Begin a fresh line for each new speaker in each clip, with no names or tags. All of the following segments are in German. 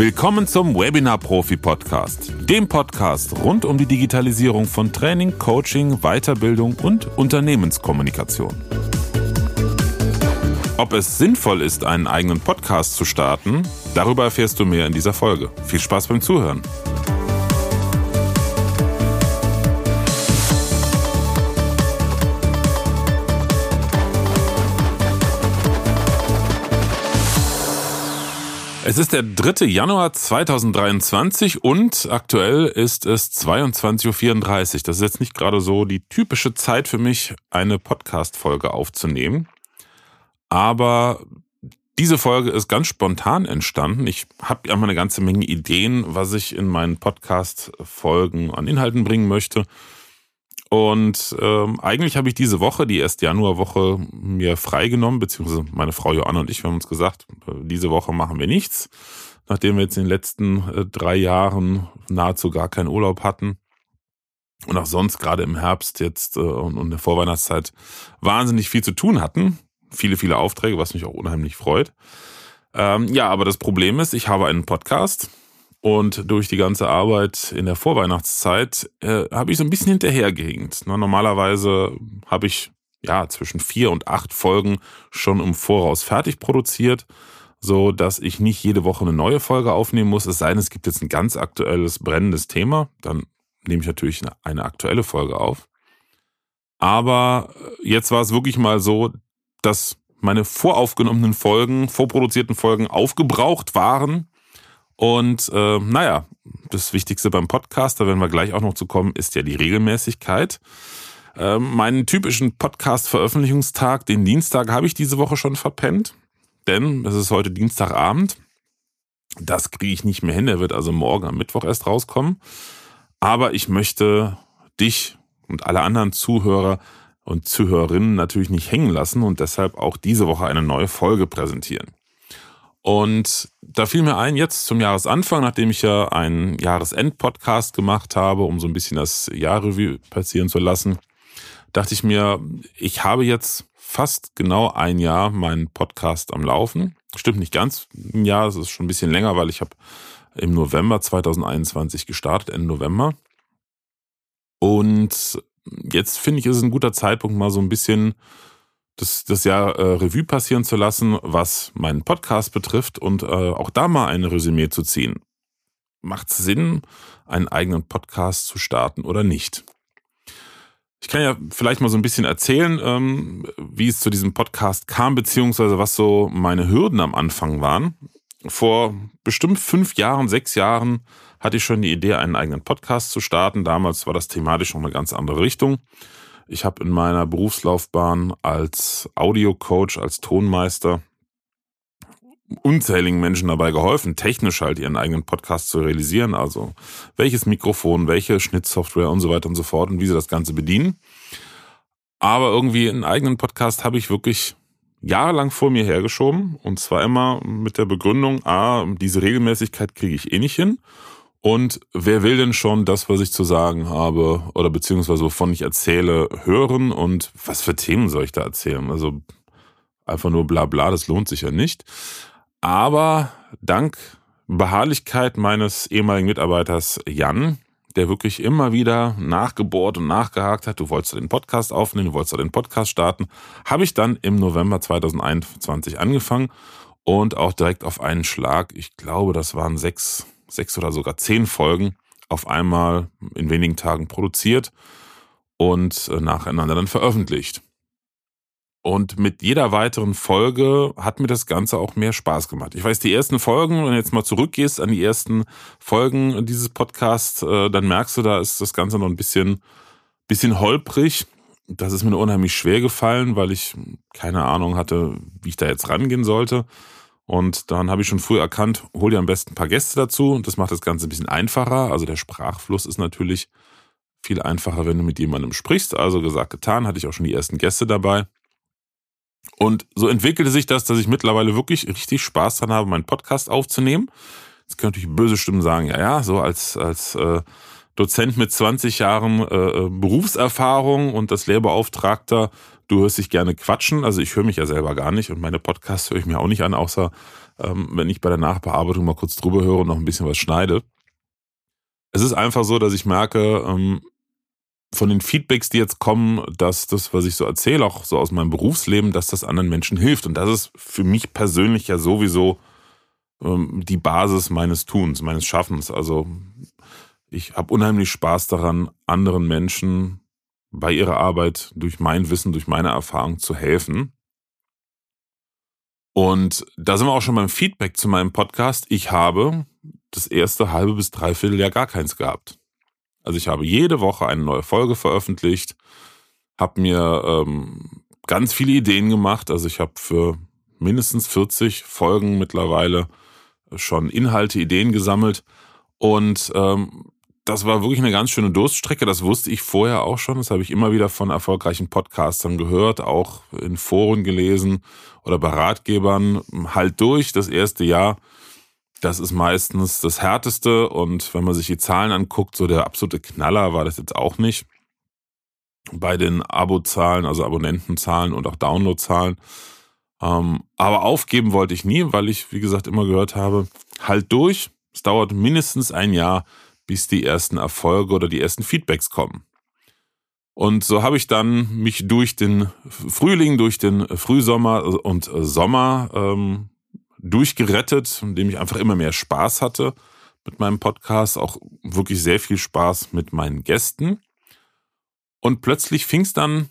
Willkommen zum Webinar Profi Podcast, dem Podcast rund um die Digitalisierung von Training, Coaching, Weiterbildung und Unternehmenskommunikation. Ob es sinnvoll ist, einen eigenen Podcast zu starten, darüber erfährst du mehr in dieser Folge. Viel Spaß beim Zuhören. Es ist der 3. Januar 2023 und aktuell ist es 22.34 Uhr. Das ist jetzt nicht gerade so die typische Zeit für mich, eine Podcast-Folge aufzunehmen. Aber diese Folge ist ganz spontan entstanden. Ich habe mal eine ganze Menge Ideen, was ich in meinen Podcast-Folgen an Inhalten bringen möchte. Und ähm, eigentlich habe ich diese Woche, die erste Januarwoche, mir freigenommen, beziehungsweise meine Frau Joanna und ich, haben uns gesagt, äh, diese Woche machen wir nichts, nachdem wir jetzt in den letzten äh, drei Jahren nahezu gar keinen Urlaub hatten. Und auch sonst gerade im Herbst jetzt äh, und, und der Vorweihnachtszeit wahnsinnig viel zu tun hatten. Viele, viele Aufträge, was mich auch unheimlich freut. Ähm, ja, aber das Problem ist, ich habe einen Podcast und durch die ganze Arbeit in der Vorweihnachtszeit äh, habe ich so ein bisschen hinterhergehinkt. Ne, normalerweise habe ich ja zwischen vier und acht Folgen schon im Voraus fertig produziert, so dass ich nicht jede Woche eine neue Folge aufnehmen muss. Es sei denn, es gibt jetzt ein ganz aktuelles brennendes Thema, dann nehme ich natürlich eine, eine aktuelle Folge auf. Aber jetzt war es wirklich mal so, dass meine voraufgenommenen Folgen, vorproduzierten Folgen aufgebraucht waren und äh, naja, das Wichtigste beim Podcast, da werden wir gleich auch noch zu kommen, ist ja die Regelmäßigkeit. Äh, meinen typischen Podcast-Veröffentlichungstag, den Dienstag, habe ich diese Woche schon verpennt, denn es ist heute Dienstagabend. Das kriege ich nicht mehr hin, der wird also morgen am Mittwoch erst rauskommen. Aber ich möchte dich und alle anderen Zuhörer und Zuhörerinnen natürlich nicht hängen lassen und deshalb auch diese Woche eine neue Folge präsentieren. Und da fiel mir ein, jetzt zum Jahresanfang, nachdem ich ja einen Jahresend-Podcast gemacht habe, um so ein bisschen das Jahrrevue passieren zu lassen, dachte ich mir, ich habe jetzt fast genau ein Jahr meinen Podcast am Laufen. Stimmt nicht ganz ein Jahr, es ist schon ein bisschen länger, weil ich habe im November 2021 gestartet, Ende November. Und jetzt finde ich, ist es ein guter Zeitpunkt, mal so ein bisschen das, das Jahr äh, Revue passieren zu lassen, was meinen Podcast betrifft und äh, auch da mal ein Resümee zu ziehen. Macht es Sinn, einen eigenen Podcast zu starten oder nicht? Ich kann ja vielleicht mal so ein bisschen erzählen, ähm, wie es zu diesem Podcast kam, beziehungsweise was so meine Hürden am Anfang waren. Vor bestimmt fünf Jahren, sechs Jahren hatte ich schon die Idee, einen eigenen Podcast zu starten. Damals war das thematisch noch eine ganz andere Richtung. Ich habe in meiner Berufslaufbahn als Audiocoach, als Tonmeister unzähligen Menschen dabei geholfen, technisch halt ihren eigenen Podcast zu realisieren. Also welches Mikrofon, welche Schnittsoftware und so weiter und so fort und wie sie das Ganze bedienen. Aber irgendwie einen eigenen Podcast habe ich wirklich jahrelang vor mir hergeschoben. Und zwar immer mit der Begründung, ah, diese Regelmäßigkeit kriege ich eh nicht hin. Und wer will denn schon das, was ich zu sagen habe oder beziehungsweise wovon ich erzähle, hören und was für Themen soll ich da erzählen? Also einfach nur bla bla, das lohnt sich ja nicht. Aber dank Beharrlichkeit meines ehemaligen Mitarbeiters Jan, der wirklich immer wieder nachgebohrt und nachgehakt hat, du wolltest den Podcast aufnehmen, du wolltest den Podcast starten, habe ich dann im November 2021 angefangen und auch direkt auf einen Schlag, ich glaube, das waren sechs sechs oder sogar zehn Folgen auf einmal in wenigen Tagen produziert und äh, nacheinander dann veröffentlicht. Und mit jeder weiteren Folge hat mir das Ganze auch mehr Spaß gemacht. Ich weiß, die ersten Folgen, wenn du jetzt mal zurückgehst an die ersten Folgen dieses Podcasts, äh, dann merkst du, da ist das Ganze noch ein bisschen, bisschen holprig. Das ist mir unheimlich schwer gefallen, weil ich keine Ahnung hatte, wie ich da jetzt rangehen sollte. Und dann habe ich schon früh erkannt, hol dir am besten ein paar Gäste dazu. Und das macht das Ganze ein bisschen einfacher. Also der Sprachfluss ist natürlich viel einfacher, wenn du mit jemandem sprichst. Also gesagt, getan, hatte ich auch schon die ersten Gäste dabei. Und so entwickelte sich das, dass ich mittlerweile wirklich richtig Spaß dran habe, meinen Podcast aufzunehmen. Jetzt können natürlich böse Stimmen sagen, ja, ja, so als, als äh, Dozent mit 20 Jahren äh, äh, Berufserfahrung und das Lehrbeauftragter du hörst dich gerne quatschen. Also ich höre mich ja selber gar nicht und meine Podcasts höre ich mir auch nicht an, außer ähm, wenn ich bei der Nachbearbeitung mal kurz drüber höre und noch ein bisschen was schneide. Es ist einfach so, dass ich merke, ähm, von den Feedbacks, die jetzt kommen, dass das, was ich so erzähle, auch so aus meinem Berufsleben, dass das anderen Menschen hilft. Und das ist für mich persönlich ja sowieso ähm, die Basis meines Tuns, meines Schaffens. Also ich habe unheimlich Spaß daran, anderen Menschen bei ihrer Arbeit durch mein Wissen, durch meine Erfahrung zu helfen. Und da sind wir auch schon beim Feedback zu meinem Podcast. Ich habe das erste halbe bis dreiviertel Jahr gar keins gehabt. Also ich habe jede Woche eine neue Folge veröffentlicht, habe mir ähm, ganz viele Ideen gemacht. Also ich habe für mindestens 40 Folgen mittlerweile schon Inhalte, Ideen gesammelt. Und ähm, das war wirklich eine ganz schöne Durststrecke. Das wusste ich vorher auch schon. Das habe ich immer wieder von erfolgreichen Podcastern gehört, auch in Foren gelesen oder bei Ratgebern. Halt durch das erste Jahr. Das ist meistens das Härteste. Und wenn man sich die Zahlen anguckt, so der absolute Knaller war das jetzt auch nicht. Bei den Abozahlen, also Abonnentenzahlen und auch Downloadzahlen. Ähm, aber aufgeben wollte ich nie, weil ich, wie gesagt, immer gehört habe, halt durch. Es dauert mindestens ein Jahr, bis die ersten Erfolge oder die ersten Feedbacks kommen. Und so habe ich dann mich durch den Frühling, durch den Frühsommer und Sommer ähm, durchgerettet, indem ich einfach immer mehr Spaß hatte mit meinem Podcast, auch wirklich sehr viel Spaß mit meinen Gästen. Und plötzlich fing es dann,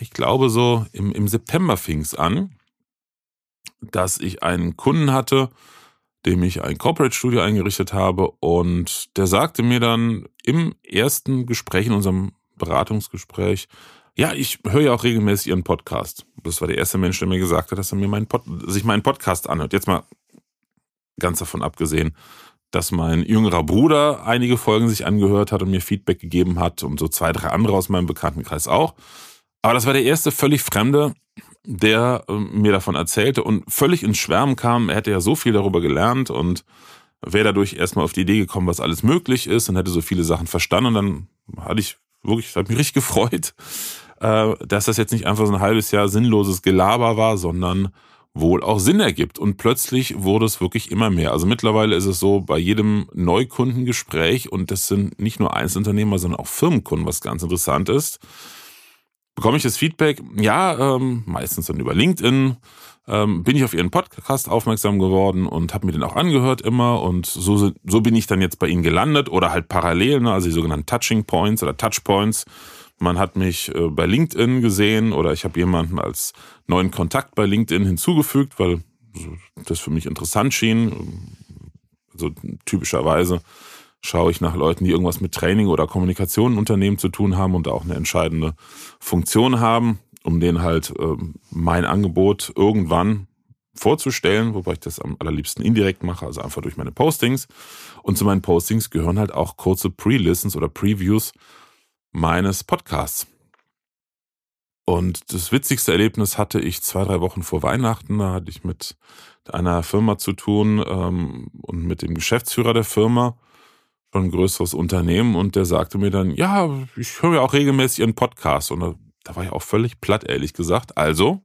ich glaube so im, im September fing es an, dass ich einen Kunden hatte, dem ich ein Corporate Studio eingerichtet habe und der sagte mir dann im ersten Gespräch, in unserem Beratungsgespräch, ja, ich höre ja auch regelmäßig Ihren Podcast. Das war der erste Mensch, der mir gesagt hat, dass er mir meinen Pod sich meinen Podcast anhört. Jetzt mal ganz davon abgesehen, dass mein jüngerer Bruder einige Folgen sich angehört hat und mir Feedback gegeben hat und so zwei, drei andere aus meinem Bekanntenkreis auch. Aber das war der erste völlig Fremde, der äh, mir davon erzählte und völlig ins Schwärmen kam. Er hätte ja so viel darüber gelernt und wäre dadurch erstmal auf die Idee gekommen, was alles möglich ist und hätte so viele Sachen verstanden. Und dann hatte ich wirklich, hat mich richtig gefreut, äh, dass das jetzt nicht einfach so ein halbes Jahr sinnloses Gelaber war, sondern wohl auch Sinn ergibt. Und plötzlich wurde es wirklich immer mehr. Also mittlerweile ist es so, bei jedem Neukundengespräch, und das sind nicht nur Einzelunternehmer, sondern auch Firmenkunden, was ganz interessant ist, bekomme ich das Feedback, ja, ähm, meistens dann über LinkedIn, ähm, bin ich auf Ihren Podcast aufmerksam geworden und habe mir den auch angehört immer und so, so bin ich dann jetzt bei Ihnen gelandet oder halt parallel, ne, also die sogenannten Touching Points oder Touchpoints. Man hat mich äh, bei LinkedIn gesehen oder ich habe jemanden als neuen Kontakt bei LinkedIn hinzugefügt, weil das für mich interessant schien. Also typischerweise schaue ich nach Leuten, die irgendwas mit Training oder Kommunikation in Unternehmen zu tun haben und auch eine entscheidende Funktion haben, um denen halt äh, mein Angebot irgendwann vorzustellen, wobei ich das am allerliebsten indirekt mache, also einfach durch meine Postings. Und zu meinen Postings gehören halt auch kurze Pre-Listens oder Previews meines Podcasts. Und das witzigste Erlebnis hatte ich zwei, drei Wochen vor Weihnachten. Da hatte ich mit einer Firma zu tun ähm, und mit dem Geschäftsführer der Firma schon ein größeres Unternehmen und der sagte mir dann, ja, ich höre ja auch regelmäßig Ihren Podcast und da, da war ich auch völlig platt, ehrlich gesagt. Also,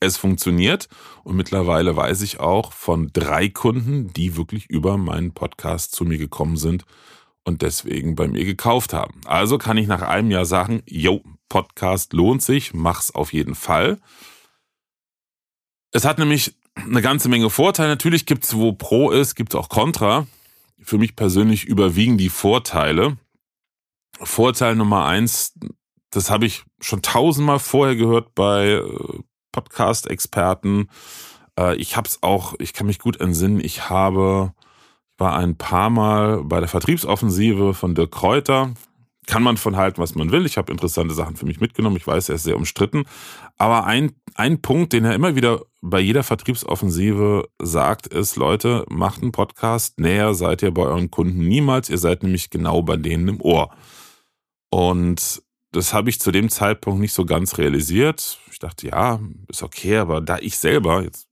es funktioniert und mittlerweile weiß ich auch von drei Kunden, die wirklich über meinen Podcast zu mir gekommen sind und deswegen bei mir gekauft haben. Also kann ich nach einem Jahr sagen, yo, Podcast lohnt sich, mach's auf jeden Fall. Es hat nämlich eine ganze Menge Vorteile. Natürlich gibt's, wo Pro ist, gibt's auch Contra für mich persönlich überwiegen die Vorteile. Vorteil Nummer eins, das habe ich schon tausendmal vorher gehört bei äh, Podcast-Experten. Äh, ich habe es auch, ich kann mich gut entsinnen, ich habe, ich war ein paar Mal bei der Vertriebsoffensive von Dirk Kräuter, kann man von halten, was man will. Ich habe interessante Sachen für mich mitgenommen. Ich weiß, er ist sehr umstritten. Aber ein, ein Punkt, den er immer wieder bei jeder Vertriebsoffensive sagt, ist, Leute, macht einen Podcast. Näher seid ihr bei euren Kunden niemals. Ihr seid nämlich genau bei denen im Ohr. Und das habe ich zu dem Zeitpunkt nicht so ganz realisiert. Ich dachte, ja, ist okay, aber da ich selber, jetzt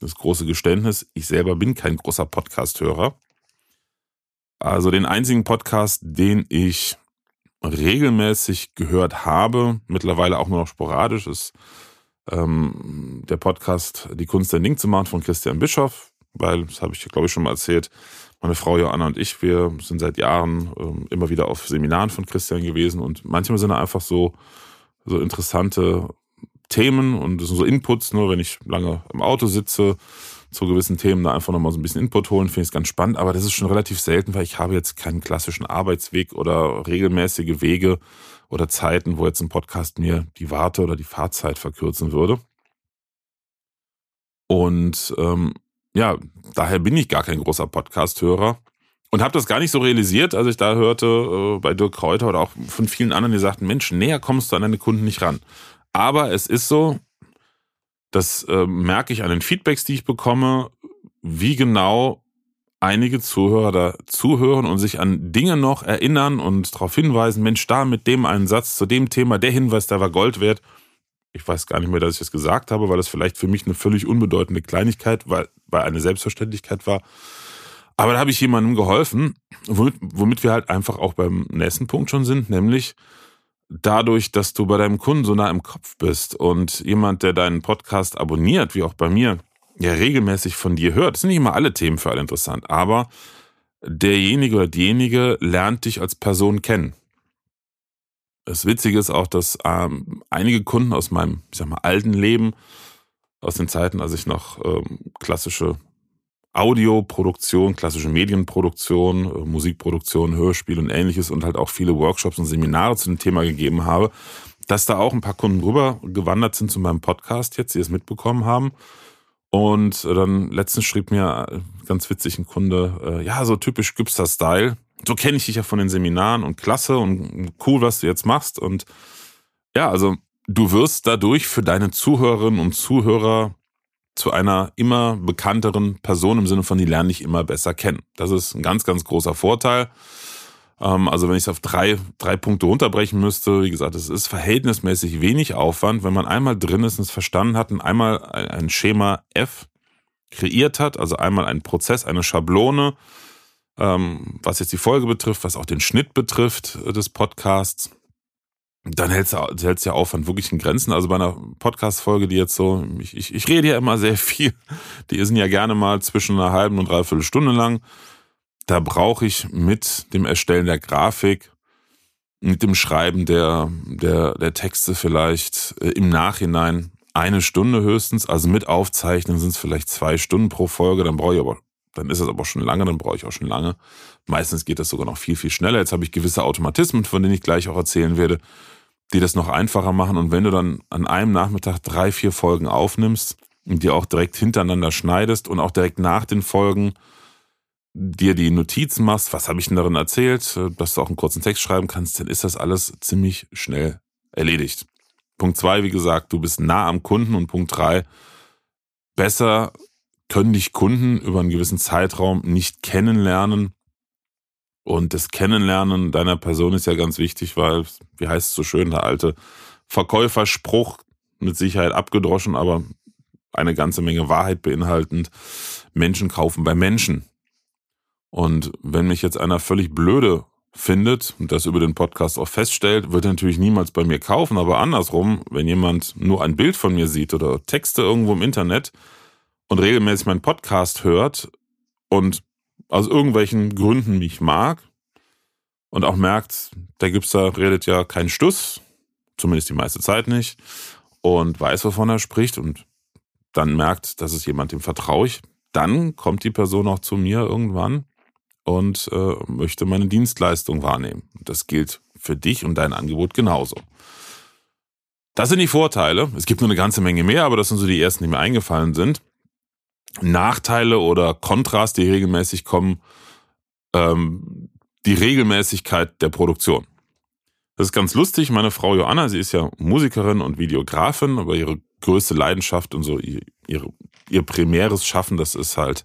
das große Geständnis, ich selber bin kein großer Podcast-Hörer. Also den einzigen Podcast, den ich regelmäßig gehört habe, mittlerweile auch nur noch sporadisch, ist ähm, der Podcast Die Kunst der Ding zu machen von Christian Bischoff, weil, das habe ich glaube ich schon mal erzählt, meine Frau Joanna und ich, wir sind seit Jahren ähm, immer wieder auf Seminaren von Christian gewesen und manchmal sind da einfach so, so interessante Themen und das sind so Inputs, nur wenn ich lange im Auto sitze, zu gewissen Themen da einfach nochmal so ein bisschen Input holen, finde ich es ganz spannend, aber das ist schon relativ selten, weil ich habe jetzt keinen klassischen Arbeitsweg oder regelmäßige Wege oder Zeiten, wo jetzt ein Podcast mir die Warte- oder die Fahrzeit verkürzen würde. Und ähm, ja, daher bin ich gar kein großer Podcast-Hörer und habe das gar nicht so realisiert, als ich da hörte äh, bei Dirk Kräuter oder auch von vielen anderen, die sagten, Mensch, näher kommst du an deine Kunden nicht ran. Aber es ist so, das äh, merke ich an den Feedbacks, die ich bekomme, wie genau einige Zuhörer da zuhören und sich an Dinge noch erinnern und darauf hinweisen, Mensch, da mit dem einen Satz zu dem Thema, der Hinweis, der war Gold wert. Ich weiß gar nicht mehr, dass ich das gesagt habe, weil das vielleicht für mich eine völlig unbedeutende Kleinigkeit, weil, weil eine Selbstverständlichkeit war. Aber da habe ich jemandem geholfen, womit, womit wir halt einfach auch beim nächsten Punkt schon sind, nämlich dadurch, dass du bei deinem Kunden so nah im Kopf bist und jemand, der deinen Podcast abonniert, wie auch bei mir, ja regelmäßig von dir hört, sind nicht immer alle Themen für alle interessant, aber derjenige oder diejenige lernt dich als Person kennen. Das Witzige ist auch, dass ähm, einige Kunden aus meinem, ich sag mal, alten Leben, aus den Zeiten, als ich noch ähm, klassische Audioproduktion, klassische Medienproduktion, äh, Musikproduktion, Hörspiel und ähnliches und halt auch viele Workshops und Seminare zu dem Thema gegeben habe, dass da auch ein paar Kunden rüber gewandert sind zu meinem Podcast jetzt, die es mitbekommen haben. Und dann letztens schrieb mir äh, ganz witzig ein Kunde, äh, ja, so typisch Gipster-Style. So kenne ich dich ja von den Seminaren und klasse und cool, was du jetzt machst. Und ja, also du wirst dadurch für deine Zuhörerinnen und Zuhörer zu einer immer bekannteren Person im Sinne von, die lernen dich immer besser kennen. Das ist ein ganz, ganz großer Vorteil. Ähm, also wenn ich es auf drei, drei Punkte runterbrechen müsste, wie gesagt, es ist verhältnismäßig wenig Aufwand, wenn man einmal drin ist und es verstanden hat und einmal ein Schema F kreiert hat, also einmal einen Prozess, eine Schablone, ähm, was jetzt die Folge betrifft, was auch den Schnitt betrifft äh, des Podcasts dann hältst du hältst ja Aufwand wirklich in Grenzen. Also bei einer Podcast-Folge, die jetzt so, ich, ich, ich rede ja immer sehr viel, die sind ja gerne mal zwischen einer halben und dreiviertel Stunde lang. Da brauche ich mit dem Erstellen der Grafik, mit dem Schreiben der, der, der Texte vielleicht äh, im Nachhinein eine Stunde höchstens. Also mit Aufzeichnen sind es vielleicht zwei Stunden pro Folge. Dann brauche ich aber, dann ist es aber schon lange, dann brauche ich auch schon lange. Meistens geht das sogar noch viel, viel schneller. Jetzt habe ich gewisse Automatismen, von denen ich gleich auch erzählen werde die das noch einfacher machen. Und wenn du dann an einem Nachmittag drei, vier Folgen aufnimmst und die auch direkt hintereinander schneidest und auch direkt nach den Folgen dir die Notizen machst, was habe ich denn darin erzählt, dass du auch einen kurzen Text schreiben kannst, dann ist das alles ziemlich schnell erledigt. Punkt zwei, wie gesagt, du bist nah am Kunden und Punkt drei, besser können dich Kunden über einen gewissen Zeitraum nicht kennenlernen, und das Kennenlernen deiner Person ist ja ganz wichtig, weil, wie heißt es so schön, der alte Verkäuferspruch, mit Sicherheit abgedroschen, aber eine ganze Menge Wahrheit beinhaltend. Menschen kaufen bei Menschen. Und wenn mich jetzt einer völlig blöde findet und das über den Podcast auch feststellt, wird er natürlich niemals bei mir kaufen. Aber andersrum, wenn jemand nur ein Bild von mir sieht oder Texte irgendwo im Internet und regelmäßig meinen Podcast hört und aus irgendwelchen Gründen mich mag und auch merkt, der Gipser redet ja keinen Stuss, zumindest die meiste Zeit nicht, und weiß, wovon er spricht und dann merkt, das ist jemand, dem vertraue ich, dann kommt die Person auch zu mir irgendwann und äh, möchte meine Dienstleistung wahrnehmen. Das gilt für dich und dein Angebot genauso. Das sind die Vorteile. Es gibt nur eine ganze Menge mehr, aber das sind so die ersten, die mir eingefallen sind. Nachteile oder Kontrast, die regelmäßig kommen, ähm, die Regelmäßigkeit der Produktion. Das ist ganz lustig. Meine Frau Joanna, sie ist ja Musikerin und Videografin, aber ihre größte Leidenschaft und so ihr, ihr primäres Schaffen, das ist halt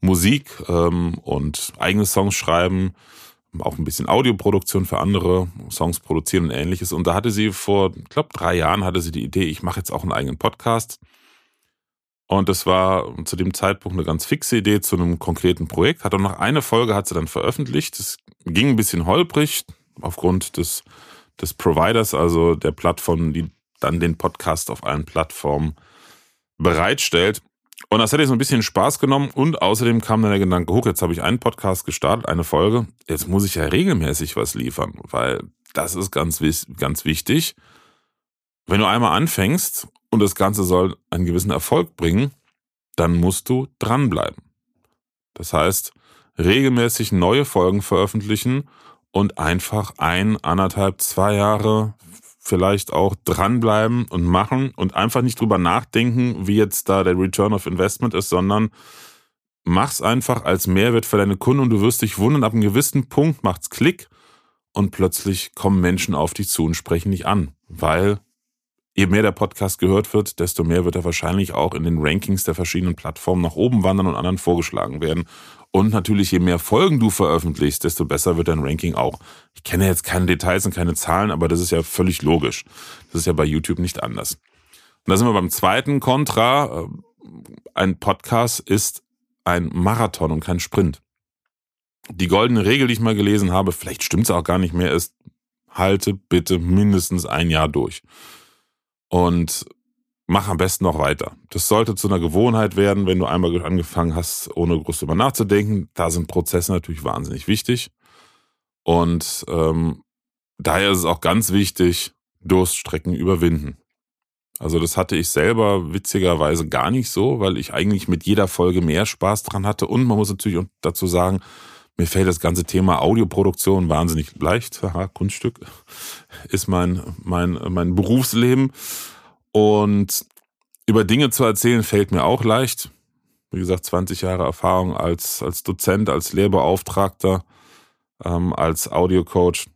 Musik ähm, und eigene Songs schreiben, auch ein bisschen Audioproduktion für andere, Songs produzieren und ähnliches. Und da hatte sie vor, ich glaube, drei Jahren hatte sie die Idee, ich mache jetzt auch einen eigenen Podcast. Und das war zu dem Zeitpunkt eine ganz fixe Idee zu einem konkreten Projekt. Hat auch noch eine Folge hat sie dann veröffentlicht. Es ging ein bisschen holprig, aufgrund des, des Providers, also der Plattform, die dann den Podcast auf allen Plattformen bereitstellt. Und das hätte ich so ein bisschen Spaß genommen und außerdem kam dann der Gedanke hoch, jetzt habe ich einen Podcast gestartet, eine Folge, jetzt muss ich ja regelmäßig was liefern, weil das ist ganz, ganz wichtig. Wenn du einmal anfängst und das Ganze soll einen gewissen Erfolg bringen, dann musst du dranbleiben. Das heißt, regelmäßig neue Folgen veröffentlichen und einfach ein, anderthalb, zwei Jahre vielleicht auch dranbleiben und machen und einfach nicht drüber nachdenken, wie jetzt da der Return of Investment ist, sondern mach's einfach als Mehrwert für deine Kunden und du wirst dich wundern, ab einem gewissen Punkt macht's Klick und plötzlich kommen Menschen auf dich zu und sprechen dich an, weil je mehr der Podcast gehört wird, desto mehr wird er wahrscheinlich auch in den Rankings der verschiedenen Plattformen nach oben wandern und anderen vorgeschlagen werden. Und natürlich, je mehr Folgen du veröffentlichst, desto besser wird dein Ranking auch. Ich kenne jetzt keine Details und keine Zahlen, aber das ist ja völlig logisch. Das ist ja bei YouTube nicht anders. Und da sind wir beim zweiten Kontra. Ein Podcast ist ein Marathon und kein Sprint. Die goldene Regel, die ich mal gelesen habe, vielleicht stimmt es auch gar nicht mehr, ist, halte bitte mindestens ein Jahr durch. Und mach am besten noch weiter. Das sollte zu einer Gewohnheit werden, wenn du einmal angefangen hast, ohne groß drüber nachzudenken. Da sind Prozesse natürlich wahnsinnig wichtig. Und ähm, daher ist es auch ganz wichtig, Durststrecken überwinden. Also das hatte ich selber witzigerweise gar nicht so, weil ich eigentlich mit jeder Folge mehr Spaß dran hatte. Und man muss natürlich dazu sagen, mir fällt das ganze Thema Audioproduktion wahnsinnig leicht. Haha, Kunststück ist mein, mein, mein Berufsleben. Und über Dinge zu erzählen fällt mir auch leicht. Wie gesagt, 20 Jahre Erfahrung als, als Dozent, als Lehrbeauftragter, ähm, als Audiocoach.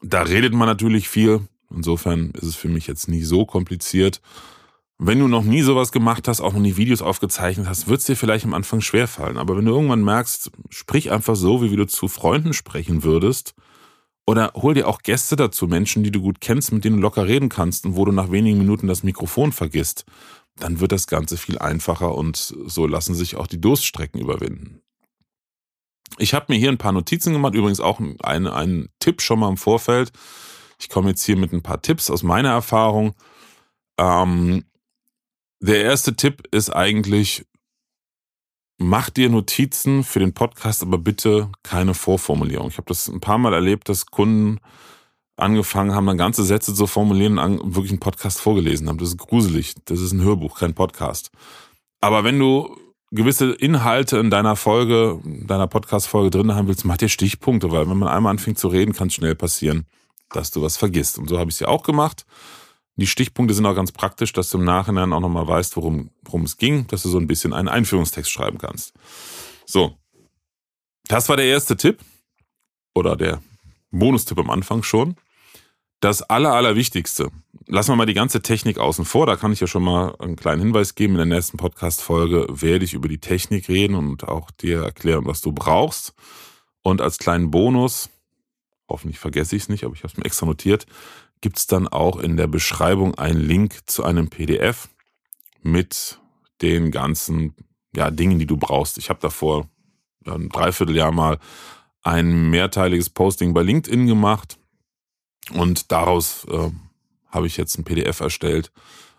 Da redet man natürlich viel. Insofern ist es für mich jetzt nie so kompliziert. Wenn du noch nie sowas gemacht hast, auch noch nie Videos aufgezeichnet hast, wird es dir vielleicht am Anfang schwerfallen. Aber wenn du irgendwann merkst, sprich einfach so, wie du zu Freunden sprechen würdest, oder hol dir auch Gäste dazu, Menschen, die du gut kennst, mit denen du locker reden kannst und wo du nach wenigen Minuten das Mikrofon vergisst. Dann wird das Ganze viel einfacher und so lassen sich auch die Durststrecken überwinden. Ich habe mir hier ein paar Notizen gemacht, übrigens auch einen, einen Tipp schon mal im Vorfeld. Ich komme jetzt hier mit ein paar Tipps aus meiner Erfahrung. Ähm, der erste Tipp ist eigentlich, mach dir Notizen für den Podcast, aber bitte keine Vorformulierung. Ich habe das ein paar Mal erlebt, dass Kunden angefangen haben, dann ganze Sätze zu formulieren und wirklich einen Podcast vorgelesen haben. Das ist gruselig. Das ist ein Hörbuch, kein Podcast. Aber wenn du gewisse Inhalte in deiner Folge, deiner Podcast-Folge drin haben willst, mach dir Stichpunkte, weil wenn man einmal anfängt zu reden, kann es schnell passieren, dass du was vergisst. Und so habe ich es ja auch gemacht. Die Stichpunkte sind auch ganz praktisch, dass du im Nachhinein auch nochmal weißt, worum, worum es ging, dass du so ein bisschen einen Einführungstext schreiben kannst. So. Das war der erste Tipp. Oder der Bonustipp am Anfang schon. Das Aller, Allerwichtigste. Lassen wir mal die ganze Technik außen vor. Da kann ich ja schon mal einen kleinen Hinweis geben. In der nächsten Podcast-Folge werde ich über die Technik reden und auch dir erklären, was du brauchst. Und als kleinen Bonus, hoffentlich vergesse ich es nicht, aber ich habe es mir extra notiert, gibt es dann auch in der Beschreibung einen Link zu einem PDF mit den ganzen ja, Dingen, die du brauchst. Ich habe davor ein Dreivierteljahr mal ein mehrteiliges Posting bei LinkedIn gemacht und daraus äh, habe ich jetzt ein PDF erstellt,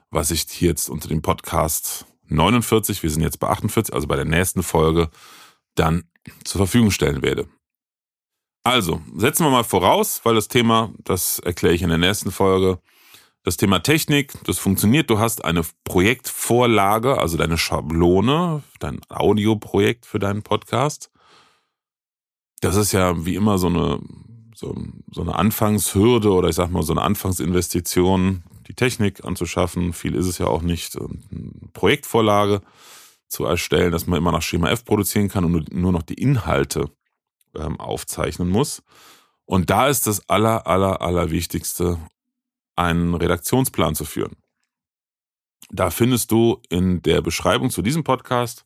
was ich hier jetzt unter dem Podcast 49, wir sind jetzt bei 48, also bei der nächsten Folge, dann zur Verfügung stellen werde. Also, setzen wir mal voraus, weil das Thema, das erkläre ich in der nächsten Folge, das Thema Technik, das funktioniert. Du hast eine Projektvorlage, also deine Schablone, dein Audioprojekt für deinen Podcast. Das ist ja wie immer so eine, so, so eine Anfangshürde oder ich sag mal so eine Anfangsinvestition, die Technik anzuschaffen. Viel ist es ja auch nicht. Eine Projektvorlage zu erstellen, dass man immer nach Schema F produzieren kann und nur noch die Inhalte ähm, aufzeichnen muss. Und da ist das aller, aller, aller Wichtigste, einen Redaktionsplan zu führen. Da findest du in der Beschreibung zu diesem Podcast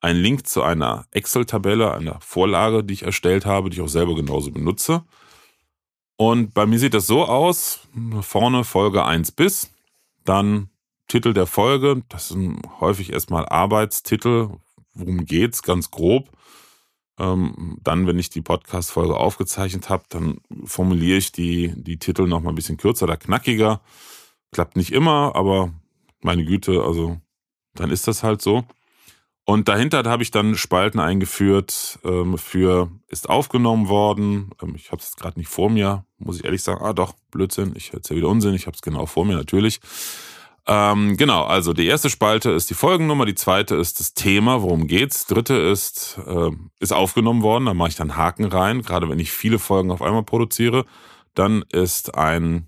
einen Link zu einer Excel-Tabelle, einer Vorlage, die ich erstellt habe, die ich auch selber genauso benutze. Und bei mir sieht das so aus, vorne Folge 1 bis, dann Titel der Folge, das sind häufig erstmal Arbeitstitel, worum geht's, ganz grob. Ähm, dann, wenn ich die Podcast-Folge aufgezeichnet habe, dann formuliere ich die, die Titel noch mal ein bisschen kürzer oder knackiger. Klappt nicht immer, aber meine Güte, also dann ist das halt so. Und dahinter habe ich dann Spalten eingeführt ähm, für ist aufgenommen worden. Ähm, ich habe es gerade nicht vor mir, muss ich ehrlich sagen. Ah doch, Blödsinn, ich erzähle wieder Unsinn. Ich habe es genau vor mir, natürlich. Ähm, genau, also die erste Spalte ist die Folgennummer, die zweite ist das Thema, worum geht's. Dritte ist, äh, ist aufgenommen worden, da mache ich dann Haken rein, gerade wenn ich viele Folgen auf einmal produziere. Dann ist ein,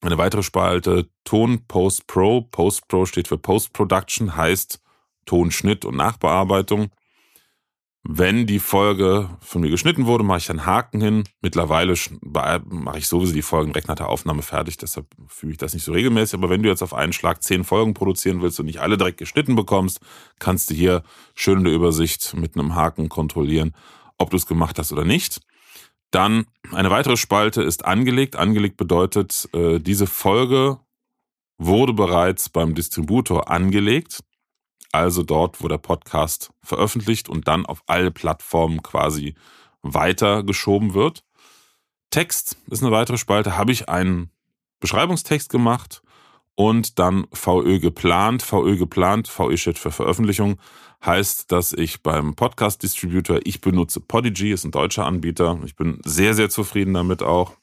eine weitere Spalte Ton Post Pro. Post Pro steht für Post Production, heißt Tonschnitt und Nachbearbeitung. Wenn die Folge von mir geschnitten wurde, mache ich dann Haken hin. Mittlerweile mache ich sowieso die Folgen direkt nach der Aufnahme fertig, deshalb fühle ich das nicht so regelmäßig. Aber wenn du jetzt auf einen Schlag zehn Folgen produzieren willst und nicht alle direkt geschnitten bekommst, kannst du hier schön in der Übersicht mit einem Haken kontrollieren, ob du es gemacht hast oder nicht. Dann eine weitere Spalte ist angelegt. Angelegt bedeutet, äh, diese Folge wurde bereits beim Distributor angelegt also dort, wo der Podcast veröffentlicht und dann auf alle Plattformen quasi weitergeschoben wird. Text ist eine weitere Spalte, habe ich einen Beschreibungstext gemacht und dann VÖ geplant. VÖ geplant, VÖ steht für Veröffentlichung, heißt, dass ich beim Podcast Distributor, ich benutze Podigy, ist ein deutscher Anbieter. Ich bin sehr, sehr zufrieden damit auch.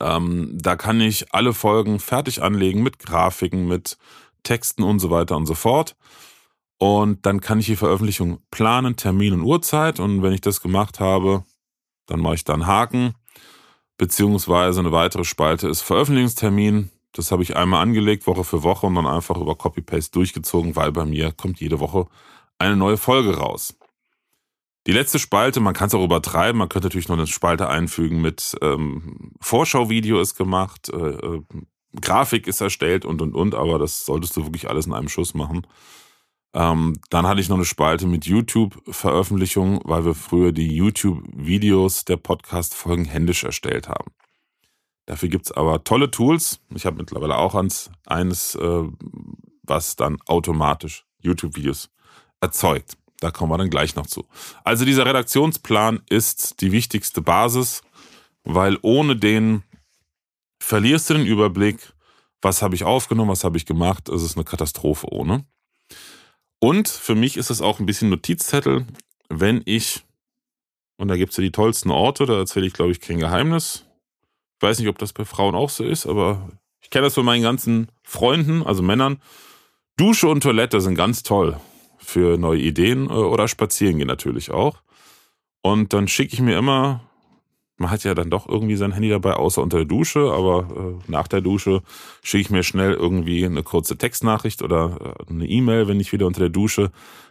Ähm, da kann ich alle Folgen fertig anlegen mit Grafiken, mit Texten und so weiter und so fort. Und dann kann ich die Veröffentlichung planen, Termin und Uhrzeit. Und wenn ich das gemacht habe, dann mache ich dann Haken. Beziehungsweise eine weitere Spalte ist Veröffentlichungstermin. Das habe ich einmal angelegt, Woche für Woche und dann einfach über Copy-Paste durchgezogen, weil bei mir kommt jede Woche eine neue Folge raus. Die letzte Spalte, man kann es auch übertreiben, man könnte natürlich noch eine Spalte einfügen mit ähm, Vorschauvideo ist gemacht, äh, äh Grafik ist erstellt und und und, aber das solltest du wirklich alles in einem Schuss machen. Ähm, dann hatte ich noch eine Spalte mit YouTube-Veröffentlichungen, weil wir früher die YouTube-Videos der Podcast-Folgen händisch erstellt haben. Dafür gibt's aber tolle Tools. Ich habe mittlerweile auch eins, eines, äh, was dann automatisch YouTube-Videos erzeugt. Da kommen wir dann gleich noch zu. Also dieser Redaktionsplan ist die wichtigste Basis, weil ohne den verlierst du den Überblick, was habe ich aufgenommen, was habe ich gemacht. Es ist eine Katastrophe ohne. Und für mich ist es auch ein bisschen Notizzettel, wenn ich, und da gibt es ja die tollsten Orte, da erzähle ich, glaube ich, kein Geheimnis. Ich weiß nicht, ob das bei Frauen auch so ist, aber ich kenne das von meinen ganzen Freunden, also Männern. Dusche und Toilette sind ganz toll für neue Ideen äh, oder spazieren gehen natürlich auch. Und dann schicke ich mir immer man hat ja dann doch irgendwie sein Handy dabei, außer unter der Dusche, aber äh, nach der Dusche schicke ich mir schnell irgendwie eine kurze Textnachricht oder äh, eine E-Mail, wenn ich wieder unter der Dusche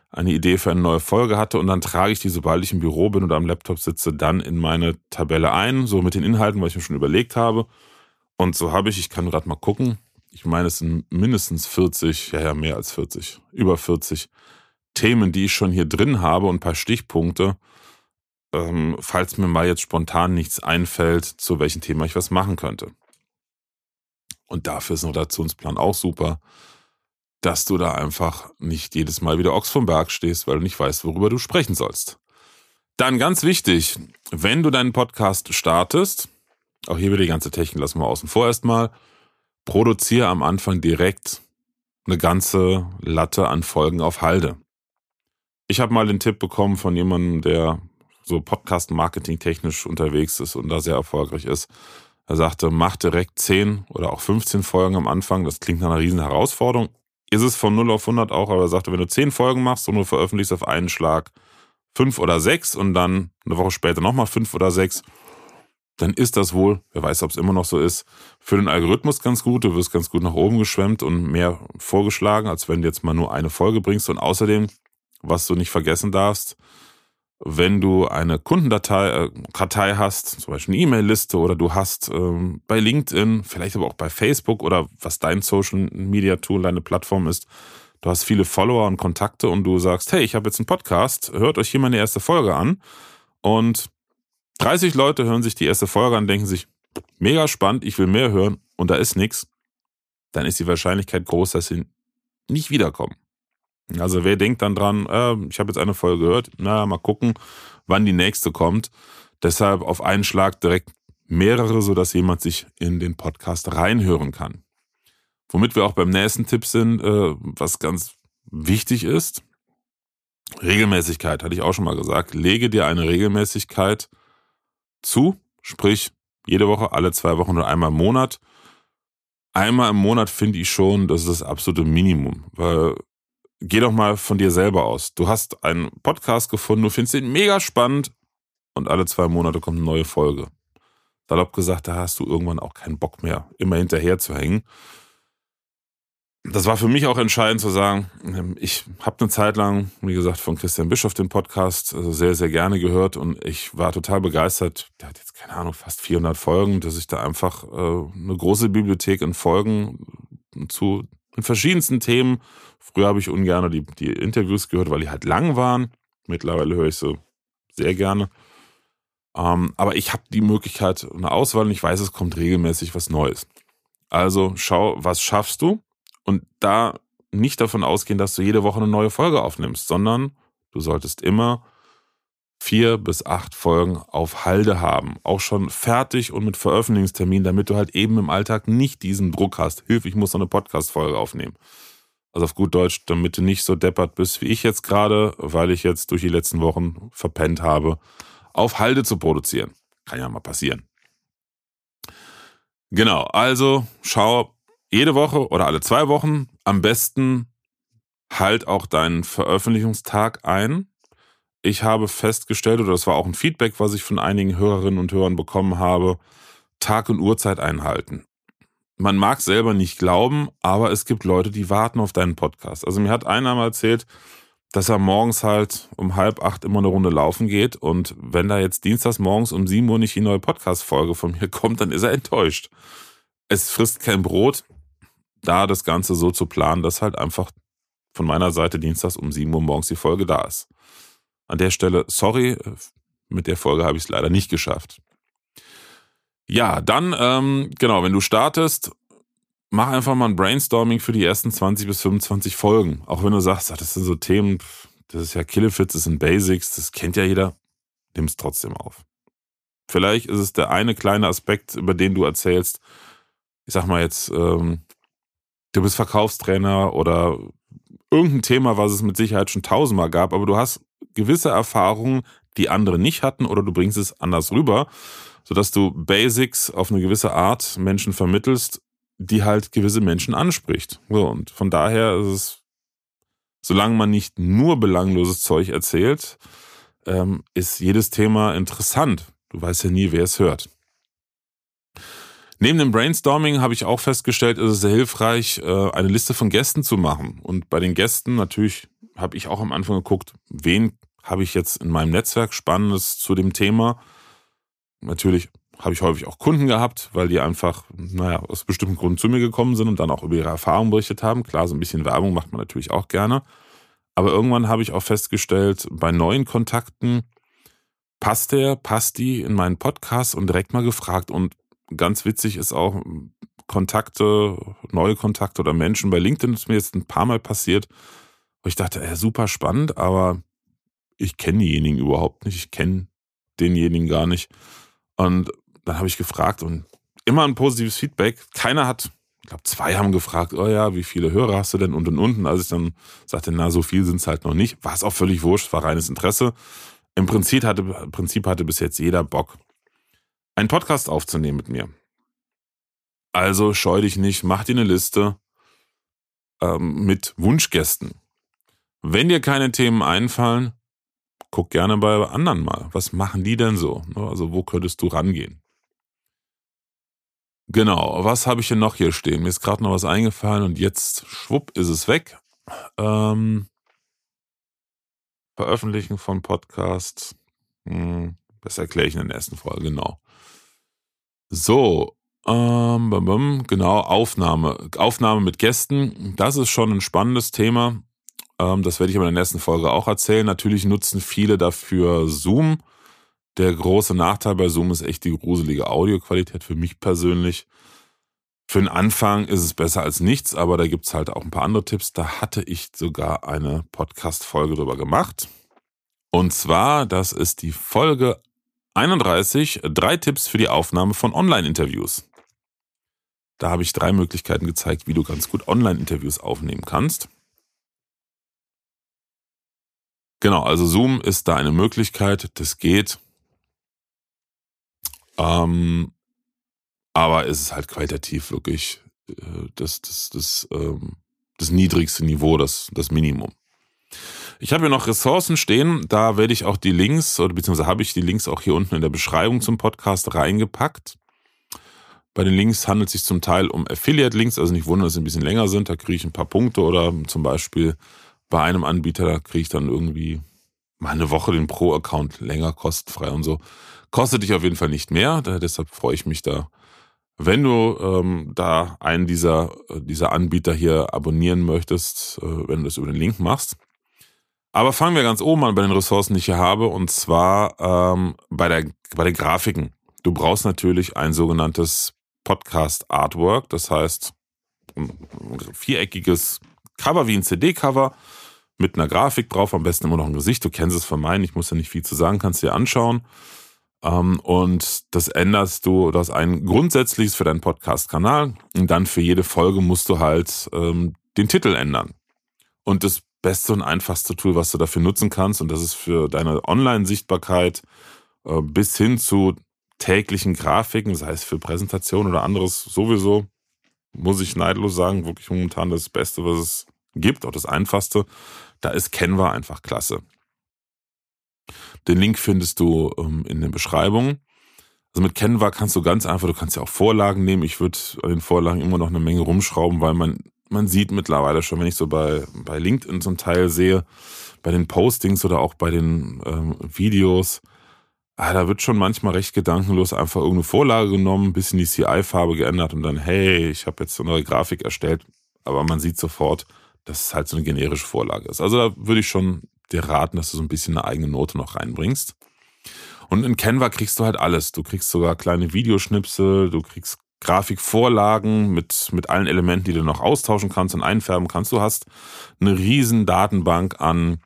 eine Idee für eine neue Folge hatte und dann trage ich die, sobald ich im Büro bin oder am Laptop sitze, dann in meine Tabelle ein, so mit den Inhalten, was ich mir schon überlegt habe. Und so habe ich, ich kann gerade mal gucken, ich meine, es sind mindestens 40, ja, ja, mehr als 40, über 40 Themen, die ich schon hier drin habe und ein paar Stichpunkte ähm, falls mir mal jetzt spontan nichts einfällt, zu welchem Thema ich was machen könnte. Und dafür ist ein Rotationsplan auch super, dass du da einfach nicht jedes Mal wieder Ochs vom Berg stehst, weil du nicht weißt, worüber du sprechen sollst. Dann ganz wichtig, wenn du deinen Podcast startest, auch hier wieder die ganze Technik lassen wir außen vor erstmal, produziere am Anfang direkt eine ganze Latte an Folgen auf Halde. Ich habe mal den Tipp bekommen von jemandem, der so Podcast-Marketing technisch unterwegs ist und da sehr erfolgreich ist. Er sagte, mach direkt 10 oder auch 15 Folgen am Anfang. Das klingt nach einer riesen Herausforderung. Ist es von 0 auf 100 auch, aber er sagte, wenn du 10 Folgen machst und du veröffentlichst auf einen Schlag 5 oder 6 und dann eine Woche später nochmal 5 oder 6, dann ist das wohl, wer weiß, ob es immer noch so ist, für den Algorithmus ganz gut. Du wirst ganz gut nach oben geschwemmt und mehr vorgeschlagen, als wenn du jetzt mal nur eine Folge bringst. Und außerdem, was du nicht vergessen darfst, wenn du eine Kundendatei äh, Kartei hast, zum Beispiel eine E-Mail-Liste oder du hast ähm, bei LinkedIn, vielleicht aber auch bei Facebook oder was dein Social Media Tool, deine Plattform ist, du hast viele Follower und Kontakte und du sagst, hey, ich habe jetzt einen Podcast, hört euch hier meine erste Folge an und 30 Leute hören sich die erste Folge an, denken sich, mega spannend, ich will mehr hören und da ist nichts, dann ist die Wahrscheinlichkeit groß, dass sie nicht wiederkommen. Also wer denkt dann dran, äh, ich habe jetzt eine Folge gehört, na, mal gucken, wann die nächste kommt. Deshalb auf einen Schlag direkt mehrere, sodass jemand sich in den Podcast reinhören kann. Womit wir auch beim nächsten Tipp sind, äh, was ganz wichtig ist. Regelmäßigkeit, hatte ich auch schon mal gesagt. Lege dir eine Regelmäßigkeit zu, sprich jede Woche, alle zwei Wochen oder einmal im Monat. Einmal im Monat finde ich schon, das ist das absolute Minimum, weil geh doch mal von dir selber aus. Du hast einen Podcast gefunden, du findest ihn mega spannend und alle zwei Monate kommt eine neue Folge. Salopp gesagt, da hast du irgendwann auch keinen Bock mehr, immer hinterher zu hängen das war für mich auch entscheidend zu sagen, ähm, ich habe eine Zeit lang, wie gesagt, von Christian Bischoff den Podcast also sehr, sehr gerne gehört und ich war total begeistert. Der hat jetzt, keine Ahnung, fast 400 Folgen, dass ich da einfach äh, eine große Bibliothek in Folgen zu den verschiedensten Themen. Früher habe ich ungern die, die Interviews gehört, weil die halt lang waren. Mittlerweile höre ich sie sehr gerne. Ähm, aber ich habe die Möglichkeit, eine Auswahl und ich weiß, es kommt regelmäßig was Neues. Also schau, was schaffst du? Und da nicht davon ausgehen, dass du jede Woche eine neue Folge aufnimmst, sondern du solltest immer vier bis acht Folgen auf Halde haben. Auch schon fertig und mit Veröffentlichungstermin, damit du halt eben im Alltag nicht diesen Druck hast. Hilf, ich muss noch eine Podcast-Folge aufnehmen. Also auf gut Deutsch, damit du nicht so deppert bist wie ich jetzt gerade, weil ich jetzt durch die letzten Wochen verpennt habe, auf Halde zu produzieren. Kann ja mal passieren. Genau, also schau, jede Woche oder alle zwei Wochen am besten halt auch deinen Veröffentlichungstag ein. Ich habe festgestellt, oder das war auch ein Feedback, was ich von einigen Hörerinnen und Hörern bekommen habe, Tag und Uhrzeit einhalten. Man mag selber nicht glauben, aber es gibt Leute, die warten auf deinen Podcast. Also mir hat einer mal erzählt, dass er morgens halt um halb acht immer eine Runde laufen geht und wenn da jetzt dienstags morgens um sieben Uhr nicht die neue Podcast-Folge von mir kommt, dann ist er enttäuscht. Es frisst kein Brot, da das Ganze so zu planen, dass halt einfach von meiner Seite dienstags um 7 Uhr morgens die Folge da ist. An der Stelle, sorry, mit der Folge habe ich es leider nicht geschafft. Ja, dann, ähm, genau, wenn du startest, mach einfach mal ein Brainstorming für die ersten 20 bis 25 Folgen. Auch wenn du sagst, das sind so Themen, das ist ja Killefits, das sind Basics, das kennt ja jeder, nimm es trotzdem auf. Vielleicht ist es der eine kleine Aspekt, über den du erzählst. Ich sag mal jetzt, ähm, du bist Verkaufstrainer oder irgendein Thema, was es mit Sicherheit schon tausendmal gab, aber du hast gewisse Erfahrungen, die andere nicht hatten oder du bringst es anders rüber, sodass du Basics auf eine gewisse Art Menschen vermittelst, die halt gewisse Menschen anspricht. So, und von daher ist es, solange man nicht nur belangloses Zeug erzählt, ähm, ist jedes Thema interessant. Du weißt ja nie, wer es hört. Neben dem Brainstorming habe ich auch festgestellt, ist es sehr hilfreich, äh, eine Liste von Gästen zu machen. Und bei den Gästen natürlich habe ich auch am Anfang geguckt, wen habe ich jetzt in meinem Netzwerk Spannendes zu dem Thema. Natürlich habe ich häufig auch Kunden gehabt, weil die einfach, naja, aus bestimmten Gründen zu mir gekommen sind und dann auch über ihre Erfahrungen berichtet haben. Klar, so ein bisschen Werbung macht man natürlich auch gerne. Aber irgendwann habe ich auch festgestellt, bei neuen Kontakten passt der, passt die in meinen Podcast und direkt mal gefragt. Und ganz witzig ist auch Kontakte, neue Kontakte oder Menschen. Bei LinkedIn ist mir jetzt ein paar Mal passiert, wo ich dachte, ey, super spannend, aber ich kenne diejenigen überhaupt nicht. Ich kenne denjenigen gar nicht. Und dann habe ich gefragt und immer ein positives Feedback. Keiner hat, ich glaube, zwei haben gefragt, oh ja, wie viele Hörer hast du denn und und und. als ich dann sagte, na, so viel sind es halt noch nicht, war es auch völlig wurscht, war reines Interesse. Im Prinzip hatte, im Prinzip hatte bis jetzt jeder Bock, einen Podcast aufzunehmen mit mir. Also scheu dich nicht, mach dir eine Liste ähm, mit Wunschgästen. Wenn dir keine Themen einfallen, guck gerne bei anderen mal. Was machen die denn so? Ne, also wo könntest du rangehen? Genau, was habe ich denn noch hier stehen? Mir ist gerade noch was eingefallen und jetzt, schwupp, ist es weg. Ähm, Veröffentlichen von Podcast. Hm, das erkläre ich in der nächsten Folge, genau. So, ähm, genau, Aufnahme. Aufnahme mit Gästen, das ist schon ein spannendes Thema. Ähm, das werde ich aber in der nächsten Folge auch erzählen. Natürlich nutzen viele dafür Zoom. Der große Nachteil bei Zoom ist echt die gruselige Audioqualität für mich persönlich. Für den Anfang ist es besser als nichts, aber da gibt's halt auch ein paar andere Tipps. Da hatte ich sogar eine Podcast-Folge drüber gemacht. Und zwar, das ist die Folge 31, drei Tipps für die Aufnahme von Online-Interviews. Da habe ich drei Möglichkeiten gezeigt, wie du ganz gut Online-Interviews aufnehmen kannst. Genau, also Zoom ist da eine Möglichkeit, das geht. Ähm, aber es ist halt qualitativ wirklich äh, das, das, das, ähm, das niedrigste Niveau, das, das Minimum. Ich habe hier noch Ressourcen stehen, da werde ich auch die Links, oder beziehungsweise habe ich die Links auch hier unten in der Beschreibung zum Podcast reingepackt. Bei den Links handelt es sich zum Teil um Affiliate-Links, also nicht wundern, dass sie ein bisschen länger sind, da kriege ich ein paar Punkte oder zum Beispiel bei einem Anbieter, da kriege ich dann irgendwie mal eine Woche den Pro-Account länger kostenfrei und so. Kostet dich auf jeden Fall nicht mehr, da, deshalb freue ich mich da wenn du ähm, da einen dieser, dieser Anbieter hier abonnieren möchtest, äh, wenn du das über den Link machst. Aber fangen wir ganz oben an bei den Ressourcen, die ich hier habe, und zwar ähm, bei, der, bei den Grafiken. Du brauchst natürlich ein sogenanntes Podcast Artwork, das heißt ein viereckiges Cover wie ein CD-Cover mit einer Grafik drauf, am besten immer noch ein Gesicht. Du kennst es von meinen, ich muss ja nicht viel zu sagen, kannst dir anschauen. Ähm, und das änderst du, das ein grundsätzliches für deinen Podcast-Kanal. Und dann für jede Folge musst du halt ähm, den Titel ändern. Und das beste und einfachste Tool, was du dafür nutzen kannst, und das ist für deine Online-Sichtbarkeit äh, bis hin zu täglichen Grafiken, sei es für Präsentation oder anderes, sowieso, muss ich neidlos sagen, wirklich momentan das Beste, was es gibt, auch das Einfachste. Da ist Canva einfach klasse. Den Link findest du ähm, in der Beschreibung. Also mit Canva kannst du ganz einfach, du kannst ja auch Vorlagen nehmen. Ich würde an den Vorlagen immer noch eine Menge rumschrauben, weil man, man sieht mittlerweile schon, wenn ich so bei, bei LinkedIn zum Teil sehe, bei den Postings oder auch bei den ähm, Videos, ah, da wird schon manchmal recht gedankenlos einfach irgendeine Vorlage genommen, ein bisschen die CI-Farbe geändert und dann, hey, ich habe jetzt so eine neue Grafik erstellt. Aber man sieht sofort, dass es halt so eine generische Vorlage ist. Also da würde ich schon dir raten, dass du so ein bisschen eine eigene Note noch reinbringst. Und in Canva kriegst du halt alles. Du kriegst sogar kleine Videoschnipsel, du kriegst Grafikvorlagen mit, mit allen Elementen, die du noch austauschen kannst und einfärben kannst. Du hast eine riesen Datenbank an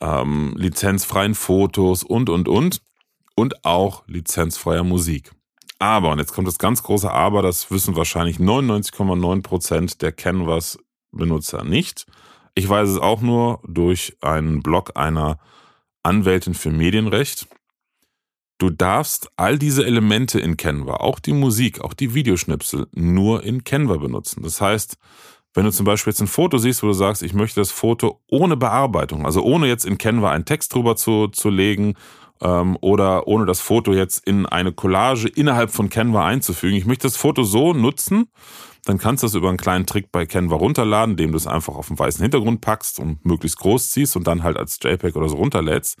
ähm, lizenzfreien Fotos und, und, und. Und auch lizenzfreier Musik. Aber, und jetzt kommt das ganz große Aber, das wissen wahrscheinlich 99,9 Prozent der Canvas-Benutzer nicht. Ich weiß es auch nur durch einen Blog einer Anwältin für Medienrecht. Du darfst all diese Elemente in Canva, auch die Musik, auch die Videoschnipsel, nur in Canva benutzen. Das heißt, wenn du zum Beispiel jetzt ein Foto siehst, wo du sagst, ich möchte das Foto ohne Bearbeitung, also ohne jetzt in Canva einen Text drüber zu, zu legen ähm, oder ohne das Foto jetzt in eine Collage innerhalb von Canva einzufügen. Ich möchte das Foto so nutzen, dann kannst du es über einen kleinen Trick bei Canva runterladen, indem du es einfach auf einen weißen Hintergrund packst und möglichst groß ziehst und dann halt als JPEG oder so runterlädst.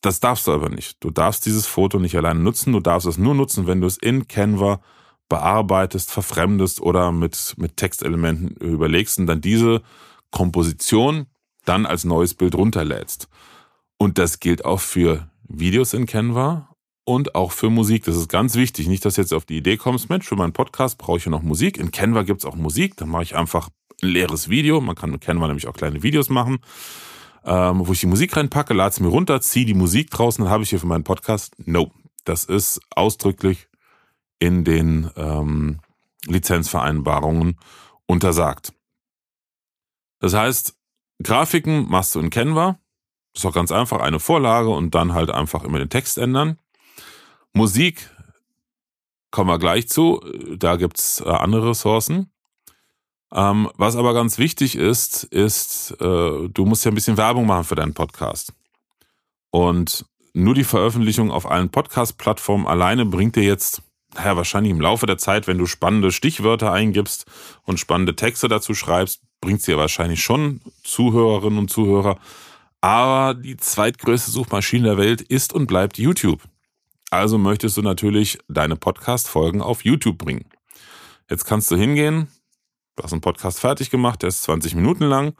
Das darfst du aber nicht. Du darfst dieses Foto nicht alleine nutzen. Du darfst es nur nutzen, wenn du es in Canva bearbeitest, verfremdest oder mit, mit Textelementen überlegst und dann diese Komposition dann als neues Bild runterlädst. Und das gilt auch für Videos in Canva und auch für Musik. Das ist ganz wichtig. Nicht, dass du jetzt auf die Idee kommst, Mensch, für meinen Podcast brauche ich ja noch Musik. In Canva gibt es auch Musik. Dann mache ich einfach ein leeres Video. Man kann mit Canva nämlich auch kleine Videos machen, ähm, wo ich die Musik reinpacke, lade es mir runter, ziehe die Musik draußen, dann habe ich hier für meinen Podcast. No, das ist ausdrücklich in den ähm, Lizenzvereinbarungen untersagt. Das heißt, Grafiken machst du in Canva. Ist auch ganz einfach, eine Vorlage und dann halt einfach immer den Text ändern. Musik kommen wir gleich zu. Da gibt's äh, andere Ressourcen. Ähm, was aber ganz wichtig ist, ist, äh, du musst ja ein bisschen Werbung machen für deinen Podcast. Und nur die Veröffentlichung auf allen Podcast-Plattformen alleine bringt dir jetzt, naja, wahrscheinlich im Laufe der Zeit, wenn du spannende Stichwörter eingibst und spannende Texte dazu schreibst, bringt dir wahrscheinlich schon Zuhörerinnen und Zuhörer. Aber die zweitgrößte Suchmaschine der Welt ist und bleibt YouTube. Also möchtest du natürlich deine Podcast-Folgen auf YouTube bringen. Jetzt kannst du hingehen, du hast einen Podcast fertig gemacht, der ist 20 Minuten lang.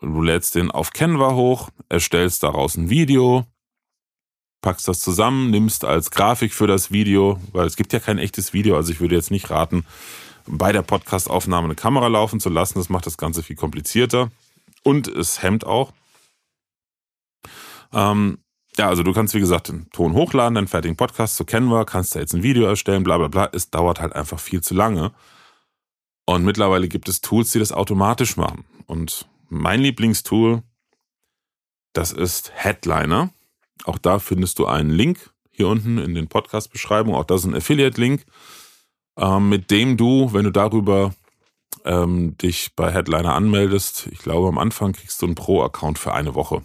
Du lädst den auf Canva hoch, erstellst daraus ein Video, packst das zusammen, nimmst als Grafik für das Video, weil es gibt ja kein echtes Video, also ich würde jetzt nicht raten, bei der Podcastaufnahme eine Kamera laufen zu lassen. Das macht das Ganze viel komplizierter und es hemmt auch. Ähm, ja, also du kannst, wie gesagt, den Ton hochladen, deinen fertigen Podcast zu Canva, kannst da jetzt ein Video erstellen, bla bla bla. Es dauert halt einfach viel zu lange. Und mittlerweile gibt es Tools, die das automatisch machen. Und mein Lieblingstool, das ist Headliner. Auch da findest du einen Link hier unten in den Podcast-Beschreibungen. Auch das ist ein Affiliate-Link, ähm, mit dem du, wenn du darüber ähm, dich bei Headliner anmeldest, ich glaube am Anfang kriegst du einen Pro-Account für eine Woche.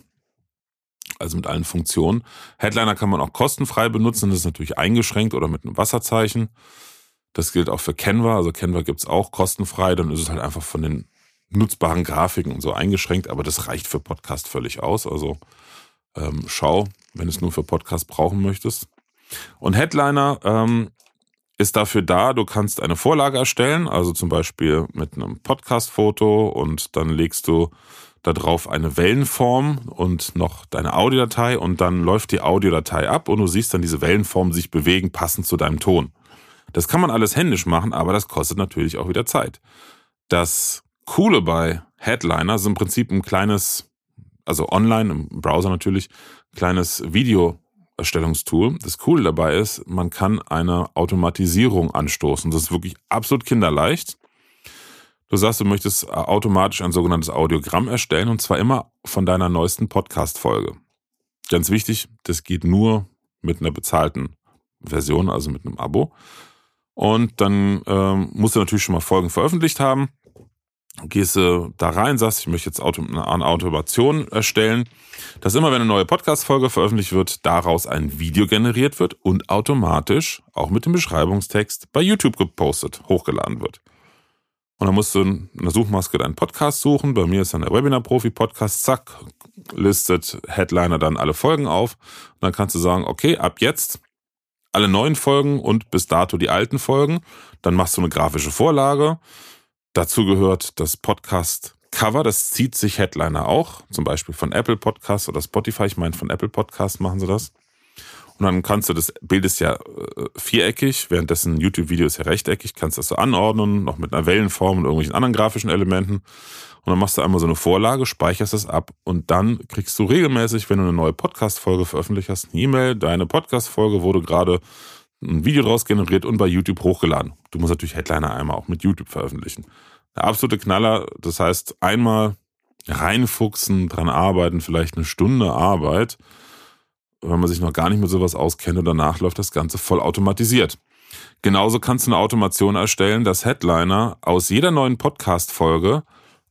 Also mit allen Funktionen. Headliner kann man auch kostenfrei benutzen, das ist natürlich eingeschränkt oder mit einem Wasserzeichen. Das gilt auch für Canva. Also Canva gibt's auch kostenfrei. Dann ist es halt einfach von den nutzbaren Grafiken und so eingeschränkt, aber das reicht für Podcast völlig aus. Also ähm, schau, wenn du es nur für Podcast brauchen möchtest. Und Headliner ähm, ist dafür da, du kannst eine Vorlage erstellen, also zum Beispiel mit einem Podcast-Foto und dann legst du da drauf eine Wellenform und noch deine Audiodatei und dann läuft die Audiodatei ab und du siehst dann diese Wellenform sich bewegen, passend zu deinem Ton. Das kann man alles händisch machen, aber das kostet natürlich auch wieder Zeit. Das Coole bei Headliner ist im Prinzip ein kleines, also online, im Browser natürlich, kleines Videoerstellungstool. Das Coole dabei ist, man kann eine Automatisierung anstoßen. Das ist wirklich absolut kinderleicht. Du sagst, du möchtest automatisch ein sogenanntes Audiogramm erstellen und zwar immer von deiner neuesten Podcast-Folge. Ganz wichtig, das geht nur mit einer bezahlten Version, also mit einem Abo. Und dann ähm, musst du natürlich schon mal Folgen veröffentlicht haben gehst du da rein, sagst, ich möchte jetzt eine Automation erstellen, dass immer, wenn eine neue Podcast-Folge veröffentlicht wird, daraus ein Video generiert wird und automatisch auch mit dem Beschreibungstext bei YouTube gepostet, hochgeladen wird. Und dann musst du in der Suchmaske deinen Podcast suchen. Bei mir ist dann der Webinar-Profi-Podcast, zack, listet Headliner dann alle Folgen auf. Und dann kannst du sagen, okay, ab jetzt alle neuen Folgen und bis dato die alten Folgen. Dann machst du eine grafische Vorlage Dazu gehört das Podcast Cover, das zieht sich Headliner auch, zum Beispiel von Apple Podcast oder Spotify. Ich meine, von Apple Podcast machen sie das. Und dann kannst du das Bild ist ja äh, viereckig, währenddessen YouTube-Video ist ja rechteckig, kannst das so anordnen, noch mit einer Wellenform und irgendwelchen anderen grafischen Elementen. Und dann machst du einmal so eine Vorlage, speicherst es ab und dann kriegst du regelmäßig, wenn du eine neue Podcast-Folge veröffentlicht hast, eine E-Mail, deine Podcast-Folge wurde gerade ein Video draus generiert und bei YouTube hochgeladen. Du musst natürlich Headliner einmal auch mit YouTube veröffentlichen. Der absolute Knaller, das heißt einmal reinfuchsen, dran arbeiten, vielleicht eine Stunde Arbeit, wenn man sich noch gar nicht mit sowas auskennt und danach läuft das Ganze voll automatisiert. Genauso kannst du eine Automation erstellen, dass Headliner aus jeder neuen Podcast-Folge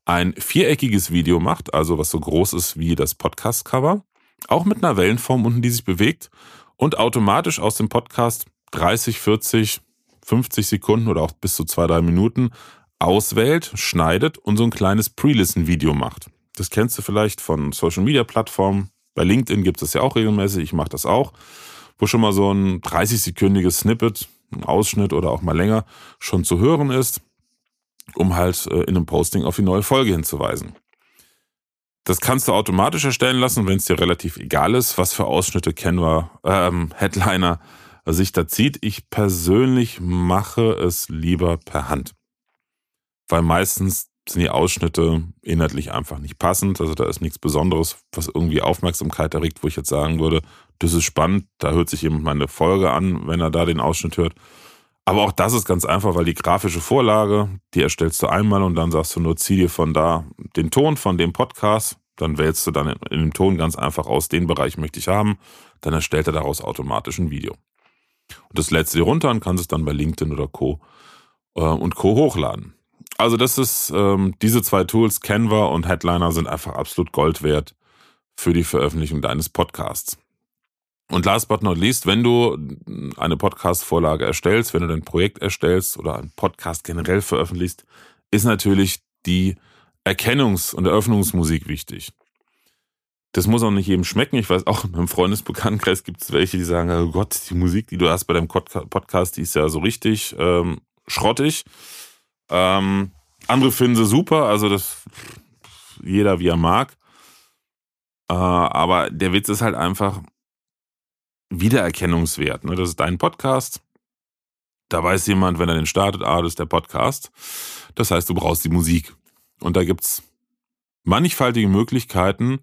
ein viereckiges Video macht, also was so groß ist wie das Podcast-Cover, auch mit einer Wellenform unten, die sich bewegt und automatisch aus dem Podcast 30, 40, 50 Sekunden oder auch bis zu zwei, drei Minuten auswählt, schneidet und so ein kleines Pre-Listen-Video macht. Das kennst du vielleicht von Social-Media-Plattformen. Bei LinkedIn gibt es das ja auch regelmäßig, ich mache das auch, wo schon mal so ein 30-sekündiges Snippet, ein Ausschnitt oder auch mal länger schon zu hören ist, um halt äh, in einem Posting auf die neue Folge hinzuweisen. Das kannst du automatisch erstellen lassen, wenn es dir relativ egal ist, was für Ausschnitte Canva, ähm, Headliner sich da zieht. Ich persönlich mache es lieber per Hand. Weil meistens sind die Ausschnitte inhaltlich einfach nicht passend. Also da ist nichts Besonderes, was irgendwie Aufmerksamkeit erregt, wo ich jetzt sagen würde, das ist spannend, da hört sich jemand meine Folge an, wenn er da den Ausschnitt hört. Aber auch das ist ganz einfach, weil die grafische Vorlage, die erstellst du einmal und dann sagst du nur, zieh dir von da den Ton von dem Podcast, dann wählst du dann in dem Ton ganz einfach aus, den Bereich möchte ich haben, dann erstellt er daraus automatisch ein Video. Und das lädst du dir runter und kannst es dann bei LinkedIn oder Co. Äh, und Co. hochladen. Also das ist, ähm, diese zwei Tools, Canva und Headliner, sind einfach absolut Gold wert für die Veröffentlichung deines Podcasts. Und last but not least, wenn du eine Podcast-Vorlage erstellst, wenn du dein Projekt erstellst oder einen Podcast generell veröffentlichst, ist natürlich die Erkennungs- und Eröffnungsmusik wichtig. Das muss auch nicht jedem schmecken. Ich weiß auch, in meinem Freundesbekanntenkreis gibt es welche, die sagen, oh Gott, die Musik, die du hast bei deinem Podcast, die ist ja so richtig ähm, schrottig. Ähm, andere finden sie super, also das jeder wie er mag. Äh, aber der Witz ist halt einfach, Wiedererkennungswert. Ne? Das ist dein Podcast. Da weiß jemand, wenn er den startet, ah, das ist der Podcast. Das heißt, du brauchst die Musik. Und da gibt's mannigfaltige Möglichkeiten.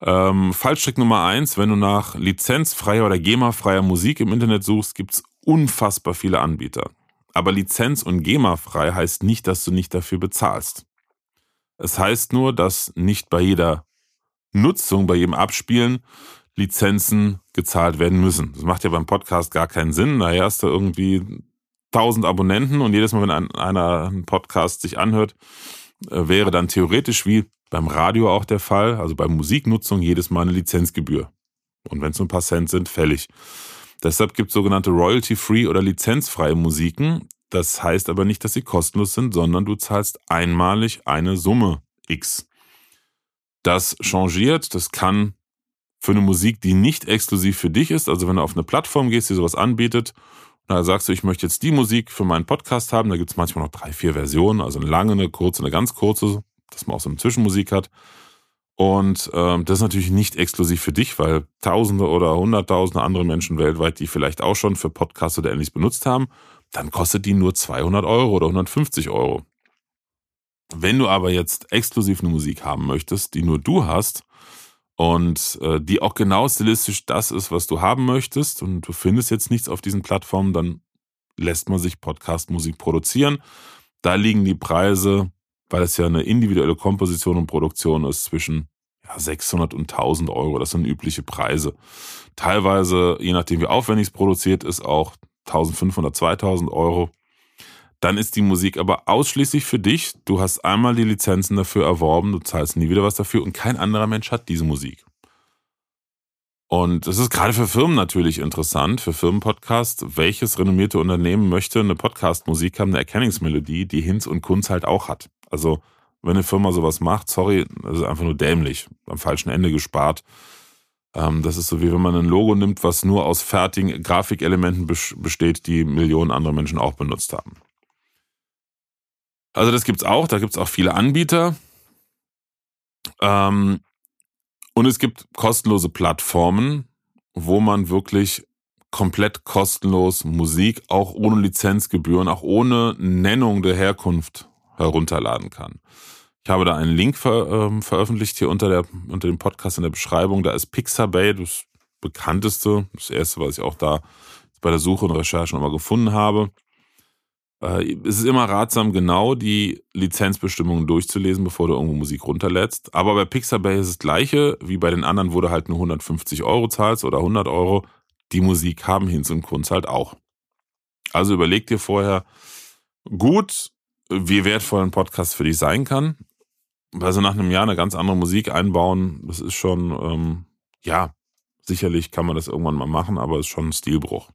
Ähm, Fallstrick Nummer eins, wenn du nach lizenzfreier oder GEMA-freier Musik im Internet suchst, gibt's unfassbar viele Anbieter. Aber Lizenz- und GEMA-frei heißt nicht, dass du nicht dafür bezahlst. Es heißt nur, dass nicht bei jeder Nutzung, bei jedem Abspielen Lizenzen gezahlt werden müssen. Das macht ja beim Podcast gar keinen Sinn. Daher hast du irgendwie 1000 Abonnenten und jedes Mal, wenn ein, einer einen Podcast sich anhört, äh, wäre dann theoretisch wie beim Radio auch der Fall, also bei Musiknutzung jedes Mal eine Lizenzgebühr. Und wenn es nur ein paar Cent sind, fällig. Deshalb gibt es sogenannte Royalty-Free oder lizenzfreie Musiken. Das heißt aber nicht, dass sie kostenlos sind, sondern du zahlst einmalig eine Summe X. Das changiert, das kann für eine Musik, die nicht exklusiv für dich ist, also wenn du auf eine Plattform gehst, die sowas anbietet, da sagst du, ich möchte jetzt die Musik für meinen Podcast haben, da gibt es manchmal noch drei, vier Versionen, also eine lange, eine kurze, eine ganz kurze, dass man auch so eine Zwischenmusik hat. Und ähm, das ist natürlich nicht exklusiv für dich, weil Tausende oder Hunderttausende andere Menschen weltweit, die vielleicht auch schon für Podcasts oder ähnliches benutzt haben, dann kostet die nur 200 Euro oder 150 Euro. Wenn du aber jetzt exklusiv eine Musik haben möchtest, die nur du hast und äh, die auch genau stilistisch das ist, was du haben möchtest und du findest jetzt nichts auf diesen Plattformen, dann lässt man sich Podcast-Musik produzieren. Da liegen die Preise weil es ja eine individuelle Komposition und Produktion ist, zwischen ja, 600 und 1000 Euro. Das sind übliche Preise. Teilweise, je nachdem wie aufwendig es produziert ist, auch 1500, 2000 Euro. Dann ist die Musik aber ausschließlich für dich. Du hast einmal die Lizenzen dafür erworben, du zahlst nie wieder was dafür und kein anderer Mensch hat diese Musik. Und es ist gerade für Firmen natürlich interessant, für Firmenpodcasts, welches renommierte Unternehmen möchte eine Podcast-Musik haben, eine Erkennungsmelodie, die Hinz und Kunz halt auch hat. Also, wenn eine Firma sowas macht, sorry, das ist einfach nur dämlich, am falschen Ende gespart. Ähm, das ist so wie wenn man ein Logo nimmt, was nur aus fertigen Grafikelementen besteht, die Millionen andere Menschen auch benutzt haben. Also das gibt's auch, da gibt's auch viele Anbieter. Ähm, und es gibt kostenlose Plattformen, wo man wirklich komplett kostenlos Musik, auch ohne Lizenzgebühren, auch ohne Nennung der Herkunft herunterladen kann. Ich habe da einen Link ver, ähm, veröffentlicht hier unter, der, unter dem Podcast in der Beschreibung. Da ist Pixabay das bekannteste, das erste, was ich auch da bei der Suche und Recherche nochmal gefunden habe. Äh, es ist immer ratsam, genau die Lizenzbestimmungen durchzulesen, bevor du irgendwo Musik runterlädst. Aber bei Pixabay ist das gleiche, wie bei den anderen, wo du halt nur 150 Euro zahlst oder 100 Euro. Die Musik haben Hinz und Kunz halt auch. Also überleg dir vorher gut, wie wertvoll ein Podcast für dich sein kann. Also nach einem Jahr eine ganz andere Musik einbauen, das ist schon, ähm, ja, sicherlich kann man das irgendwann mal machen, aber es ist schon ein Stilbruch.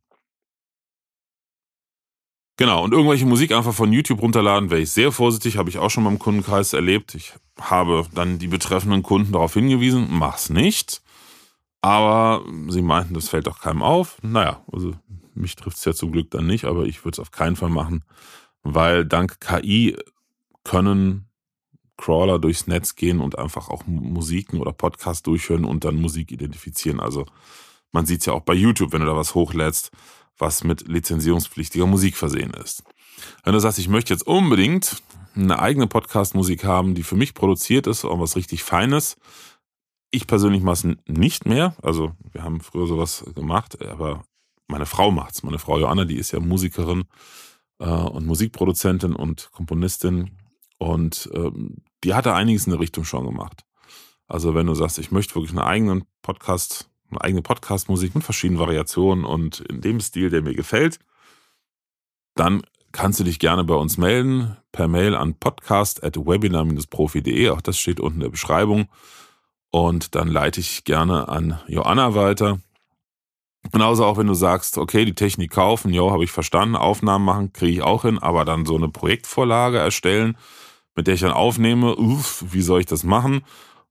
Genau, und irgendwelche Musik einfach von YouTube runterladen, wäre ich sehr vorsichtig, habe ich auch schon beim Kundenkreis erlebt. Ich habe dann die betreffenden Kunden darauf hingewiesen, mach's nicht. Aber sie meinten, das fällt doch keinem auf. Naja, also mich trifft es ja zum Glück dann nicht, aber ich würde es auf keinen Fall machen, weil dank KI können Crawler durchs Netz gehen und einfach auch Musiken oder Podcasts durchhören und dann Musik identifizieren. Also man sieht es ja auch bei YouTube, wenn du da was hochlädst, was mit lizenzierungspflichtiger Musik versehen ist. Wenn du sagst, ich möchte jetzt unbedingt eine eigene Podcast-Musik haben, die für mich produziert ist und was richtig Feines. Ich persönlich mache es nicht mehr. Also wir haben früher sowas gemacht, aber meine Frau macht's. Meine Frau Joanna, die ist ja Musikerin äh, und Musikproduzentin und Komponistin. Und ähm, die hat da einiges in der Richtung schon gemacht. Also wenn du sagst, ich möchte wirklich einen eigenen Podcast, eine eigene Podcast-Musik mit verschiedenen Variationen und in dem Stil, der mir gefällt, dann kannst du dich gerne bei uns melden per Mail an podcast.webinar-profi.de. Auch das steht unten in der Beschreibung. Und dann leite ich gerne an Joanna weiter. Genauso auch wenn du sagst, okay, die Technik kaufen, jo, habe ich verstanden, Aufnahmen machen, kriege ich auch hin, aber dann so eine Projektvorlage erstellen, mit der ich dann aufnehme, uff, wie soll ich das machen?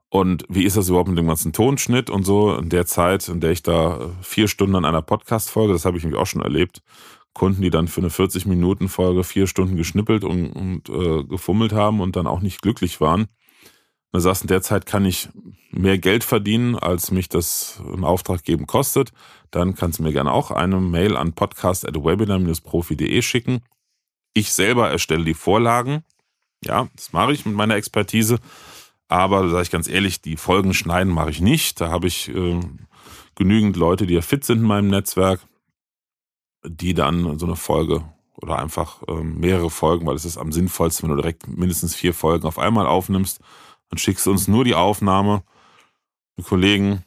Und wie ist das überhaupt mit dem ganzen Tonschnitt und so? In der Zeit, in der ich da vier Stunden an einer Podcast-Folge, das habe ich nämlich auch schon erlebt, Kunden, die dann für eine 40-Minuten-Folge vier Stunden geschnippelt und, und äh, gefummelt haben und dann auch nicht glücklich waren. Du sagst, in der Zeit kann ich mehr Geld verdienen, als mich das ein Auftrag geben kostet. Dann kannst du mir gerne auch eine Mail an podcast.webinar-profi.de schicken. Ich selber erstelle die Vorlagen. Ja, das mache ich mit meiner Expertise. Aber sage ich ganz ehrlich, die Folgen schneiden mache ich nicht. Da habe ich äh, genügend Leute, die ja fit sind in meinem Netzwerk, die dann so eine Folge oder einfach äh, mehrere Folgen, weil es ist am sinnvollsten, wenn du direkt mindestens vier Folgen auf einmal aufnimmst. Dann schickst du uns nur die Aufnahme. Die Kollegen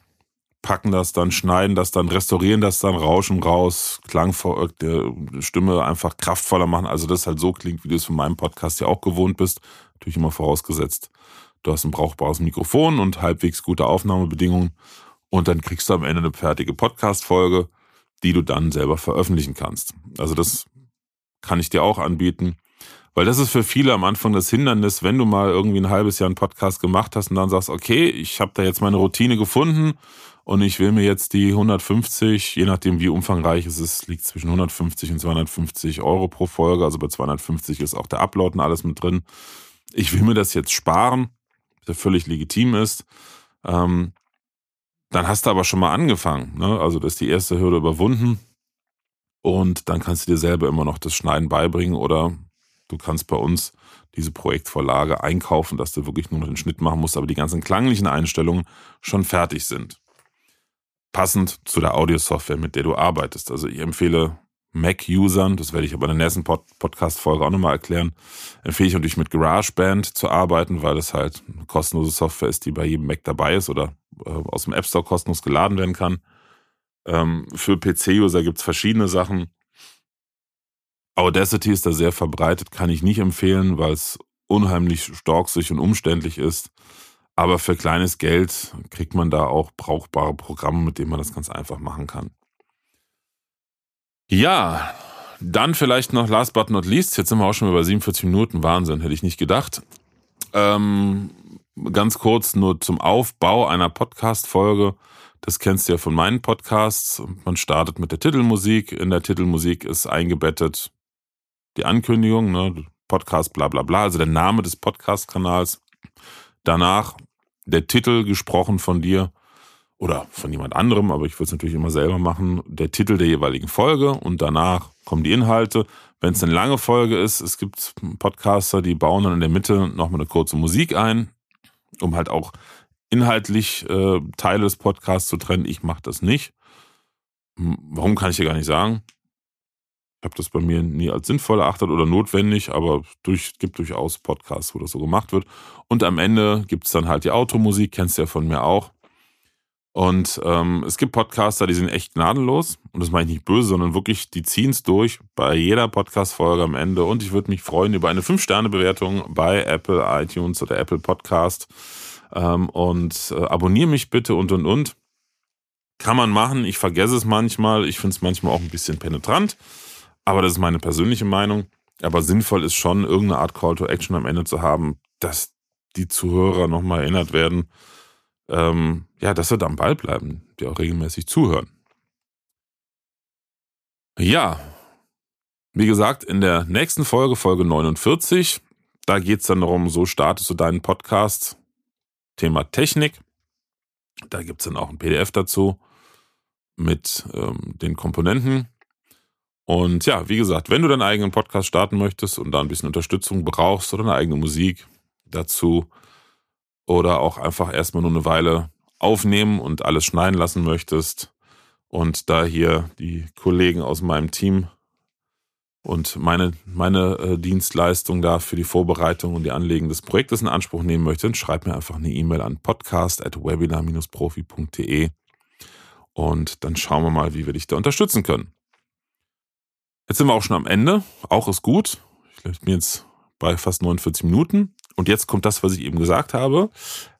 packen das dann, schneiden das dann, restaurieren das dann, rauschen raus, Klang der Stimme einfach kraftvoller machen. Also das halt so klingt, wie du es von meinem Podcast ja auch gewohnt bist. Natürlich immer vorausgesetzt, du hast ein brauchbares Mikrofon und halbwegs gute Aufnahmebedingungen. Und dann kriegst du am Ende eine fertige Podcast-Folge, die du dann selber veröffentlichen kannst. Also das kann ich dir auch anbieten. Weil das ist für viele am Anfang das Hindernis, wenn du mal irgendwie ein halbes Jahr einen Podcast gemacht hast und dann sagst, okay, ich habe da jetzt meine Routine gefunden und ich will mir jetzt die 150, je nachdem wie umfangreich es ist, liegt zwischen 150 und 250 Euro pro Folge. Also bei 250 ist auch der Upload und alles mit drin. Ich will mir das jetzt sparen, der völlig legitim ist. Ähm, dann hast du aber schon mal angefangen. Ne? Also das ist die erste Hürde überwunden. Und dann kannst du dir selber immer noch das Schneiden beibringen oder du kannst bei uns diese Projektvorlage einkaufen, dass du wirklich nur noch den Schnitt machen musst, aber die ganzen klanglichen Einstellungen schon fertig sind passend zu der Audiosoftware, mit der du arbeitest. Also ich empfehle Mac-Usern, das werde ich aber in der nächsten Pod Podcast-Folge auch nochmal erklären, empfehle ich natürlich mit GarageBand zu arbeiten, weil das halt eine kostenlose Software ist, die bei jedem Mac dabei ist oder äh, aus dem App Store kostenlos geladen werden kann. Ähm, für PC-User gibt es verschiedene Sachen. Audacity ist da sehr verbreitet, kann ich nicht empfehlen, weil es unheimlich storksig und umständlich ist. Aber für kleines Geld kriegt man da auch brauchbare Programme, mit denen man das ganz einfach machen kann. Ja, dann vielleicht noch last but not least. Jetzt sind wir auch schon über 47 Minuten. Wahnsinn, hätte ich nicht gedacht. Ähm, ganz kurz nur zum Aufbau einer Podcast-Folge. Das kennst du ja von meinen Podcasts. Man startet mit der Titelmusik. In der Titelmusik ist eingebettet die Ankündigung, ne? Podcast bla bla bla, also der Name des Podcast-Kanals. Danach der Titel gesprochen von dir oder von jemand anderem, aber ich würde es natürlich immer selber machen, der Titel der jeweiligen Folge und danach kommen die Inhalte. Wenn es eine lange Folge ist, es gibt Podcaster, die bauen dann in der Mitte nochmal eine kurze Musik ein, um halt auch inhaltlich äh, Teile des Podcasts zu trennen. Ich mache das nicht. Hm, warum kann ich dir gar nicht sagen? Habe das bei mir nie als sinnvoll erachtet oder notwendig, aber durch, gibt durchaus Podcasts, wo das so gemacht wird. Und am Ende gibt es dann halt die Automusik, kennst du ja von mir auch. Und ähm, es gibt Podcaster, die sind echt gnadenlos. Und das meine ich nicht böse, sondern wirklich, die ziehen es durch bei jeder Podcast-Folge am Ende. Und ich würde mich freuen über eine 5-Sterne-Bewertung bei Apple iTunes oder Apple Podcast. Ähm, und äh, abonniere mich bitte und und und. Kann man machen. Ich vergesse es manchmal. Ich finde es manchmal auch ein bisschen penetrant. Aber das ist meine persönliche Meinung. Aber sinnvoll ist schon, irgendeine Art Call to Action am Ende zu haben, dass die Zuhörer nochmal erinnert werden, ähm, ja, dass sie da am Ball bleiben, die auch regelmäßig zuhören. Ja, wie gesagt, in der nächsten Folge, Folge 49, da geht es dann darum, so startest du deinen Podcast. Thema Technik. Da gibt es dann auch ein PDF dazu mit ähm, den Komponenten. Und ja, wie gesagt, wenn du deinen eigenen Podcast starten möchtest und da ein bisschen Unterstützung brauchst oder eine eigene Musik dazu oder auch einfach erstmal nur eine Weile aufnehmen und alles schneiden lassen möchtest und da hier die Kollegen aus meinem Team und meine, meine äh, Dienstleistung da für die Vorbereitung und die Anlegen des Projektes in Anspruch nehmen möchtest, schreib mir einfach eine E-Mail an podcast.webinar-profi.de und dann schauen wir mal, wie wir dich da unterstützen können. Jetzt sind wir auch schon am Ende. Auch ist gut. Ich bin jetzt bei fast 49 Minuten. Und jetzt kommt das, was ich eben gesagt habe.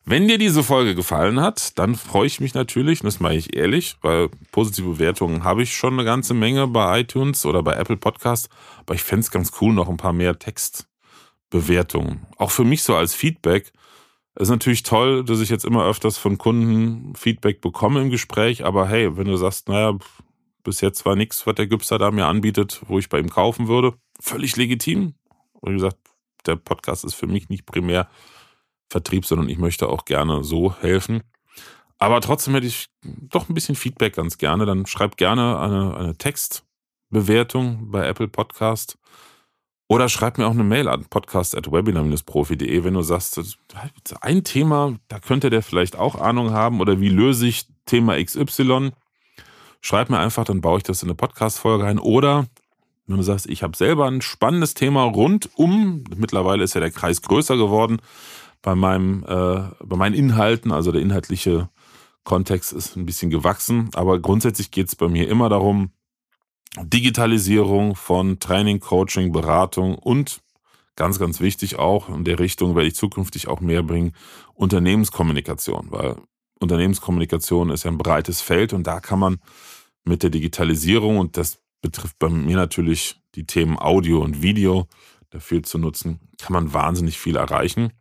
Wenn dir diese Folge gefallen hat, dann freue ich mich natürlich, und das mache ich ehrlich, weil positive Bewertungen habe ich schon eine ganze Menge bei iTunes oder bei Apple Podcast. Aber ich fände es ganz cool, noch ein paar mehr Textbewertungen. Auch für mich so als Feedback. Es ist natürlich toll, dass ich jetzt immer öfters von Kunden Feedback bekomme im Gespräch. Aber hey, wenn du sagst, naja, bis jetzt war nichts, was der Gübster da mir anbietet, wo ich bei ihm kaufen würde. Völlig legitim. Und wie gesagt, der Podcast ist für mich nicht primär Vertrieb, sondern ich möchte auch gerne so helfen. Aber trotzdem hätte ich doch ein bisschen Feedback ganz gerne. Dann schreibt gerne eine, eine Textbewertung bei Apple Podcast. Oder schreib mir auch eine Mail an podcast.webinar-profi.de, wenn du sagst, ein Thema, da könnte der vielleicht auch Ahnung haben oder wie löse ich Thema XY. Schreib mir einfach, dann baue ich das in eine Podcast-Folge ein. Oder wenn du sagst, ich habe selber ein spannendes Thema rund um, mittlerweile ist ja der Kreis größer geworden bei meinem, äh, bei meinen Inhalten, also der inhaltliche Kontext ist ein bisschen gewachsen, aber grundsätzlich geht es bei mir immer darum, Digitalisierung von Training, Coaching, Beratung und ganz, ganz wichtig auch, in der Richtung werde ich zukünftig auch mehr bringen, Unternehmenskommunikation, weil Unternehmenskommunikation ist ja ein breites Feld und da kann man mit der Digitalisierung und das betrifft bei mir natürlich die Themen Audio und Video dafür zu nutzen, kann man wahnsinnig viel erreichen.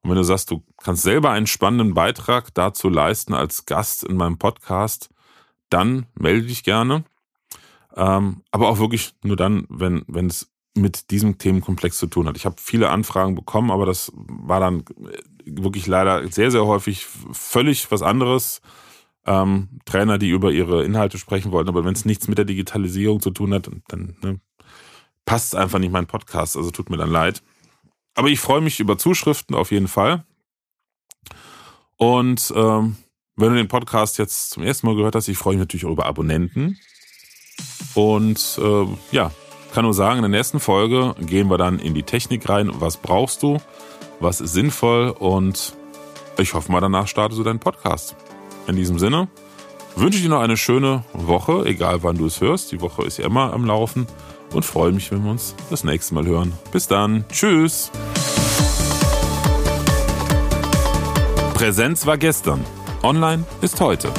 Und wenn du sagst, du kannst selber einen spannenden Beitrag dazu leisten als Gast in meinem Podcast, dann melde dich gerne. Ähm, aber auch wirklich nur dann, wenn, wenn es mit diesem Themenkomplex zu tun hat. Ich habe viele Anfragen bekommen, aber das war dann wirklich leider sehr, sehr häufig völlig was anderes. Ähm, Trainer, die über ihre Inhalte sprechen wollten, aber wenn es nichts mit der Digitalisierung zu tun hat, dann ne, passt es einfach nicht mein Podcast. Also tut mir dann leid. Aber ich freue mich über Zuschriften auf jeden Fall. Und ähm, wenn du den Podcast jetzt zum ersten Mal gehört hast, ich freue mich natürlich auch über Abonnenten. Und äh, ja, kann nur sagen, in der nächsten Folge gehen wir dann in die Technik rein. Was brauchst du? Was ist sinnvoll? Und ich hoffe mal, danach startest du deinen Podcast. In diesem Sinne wünsche ich dir noch eine schöne Woche, egal wann du es hörst. Die Woche ist ja immer am Laufen und freue mich, wenn wir uns das nächste Mal hören. Bis dann. Tschüss. Präsenz war gestern. Online ist heute.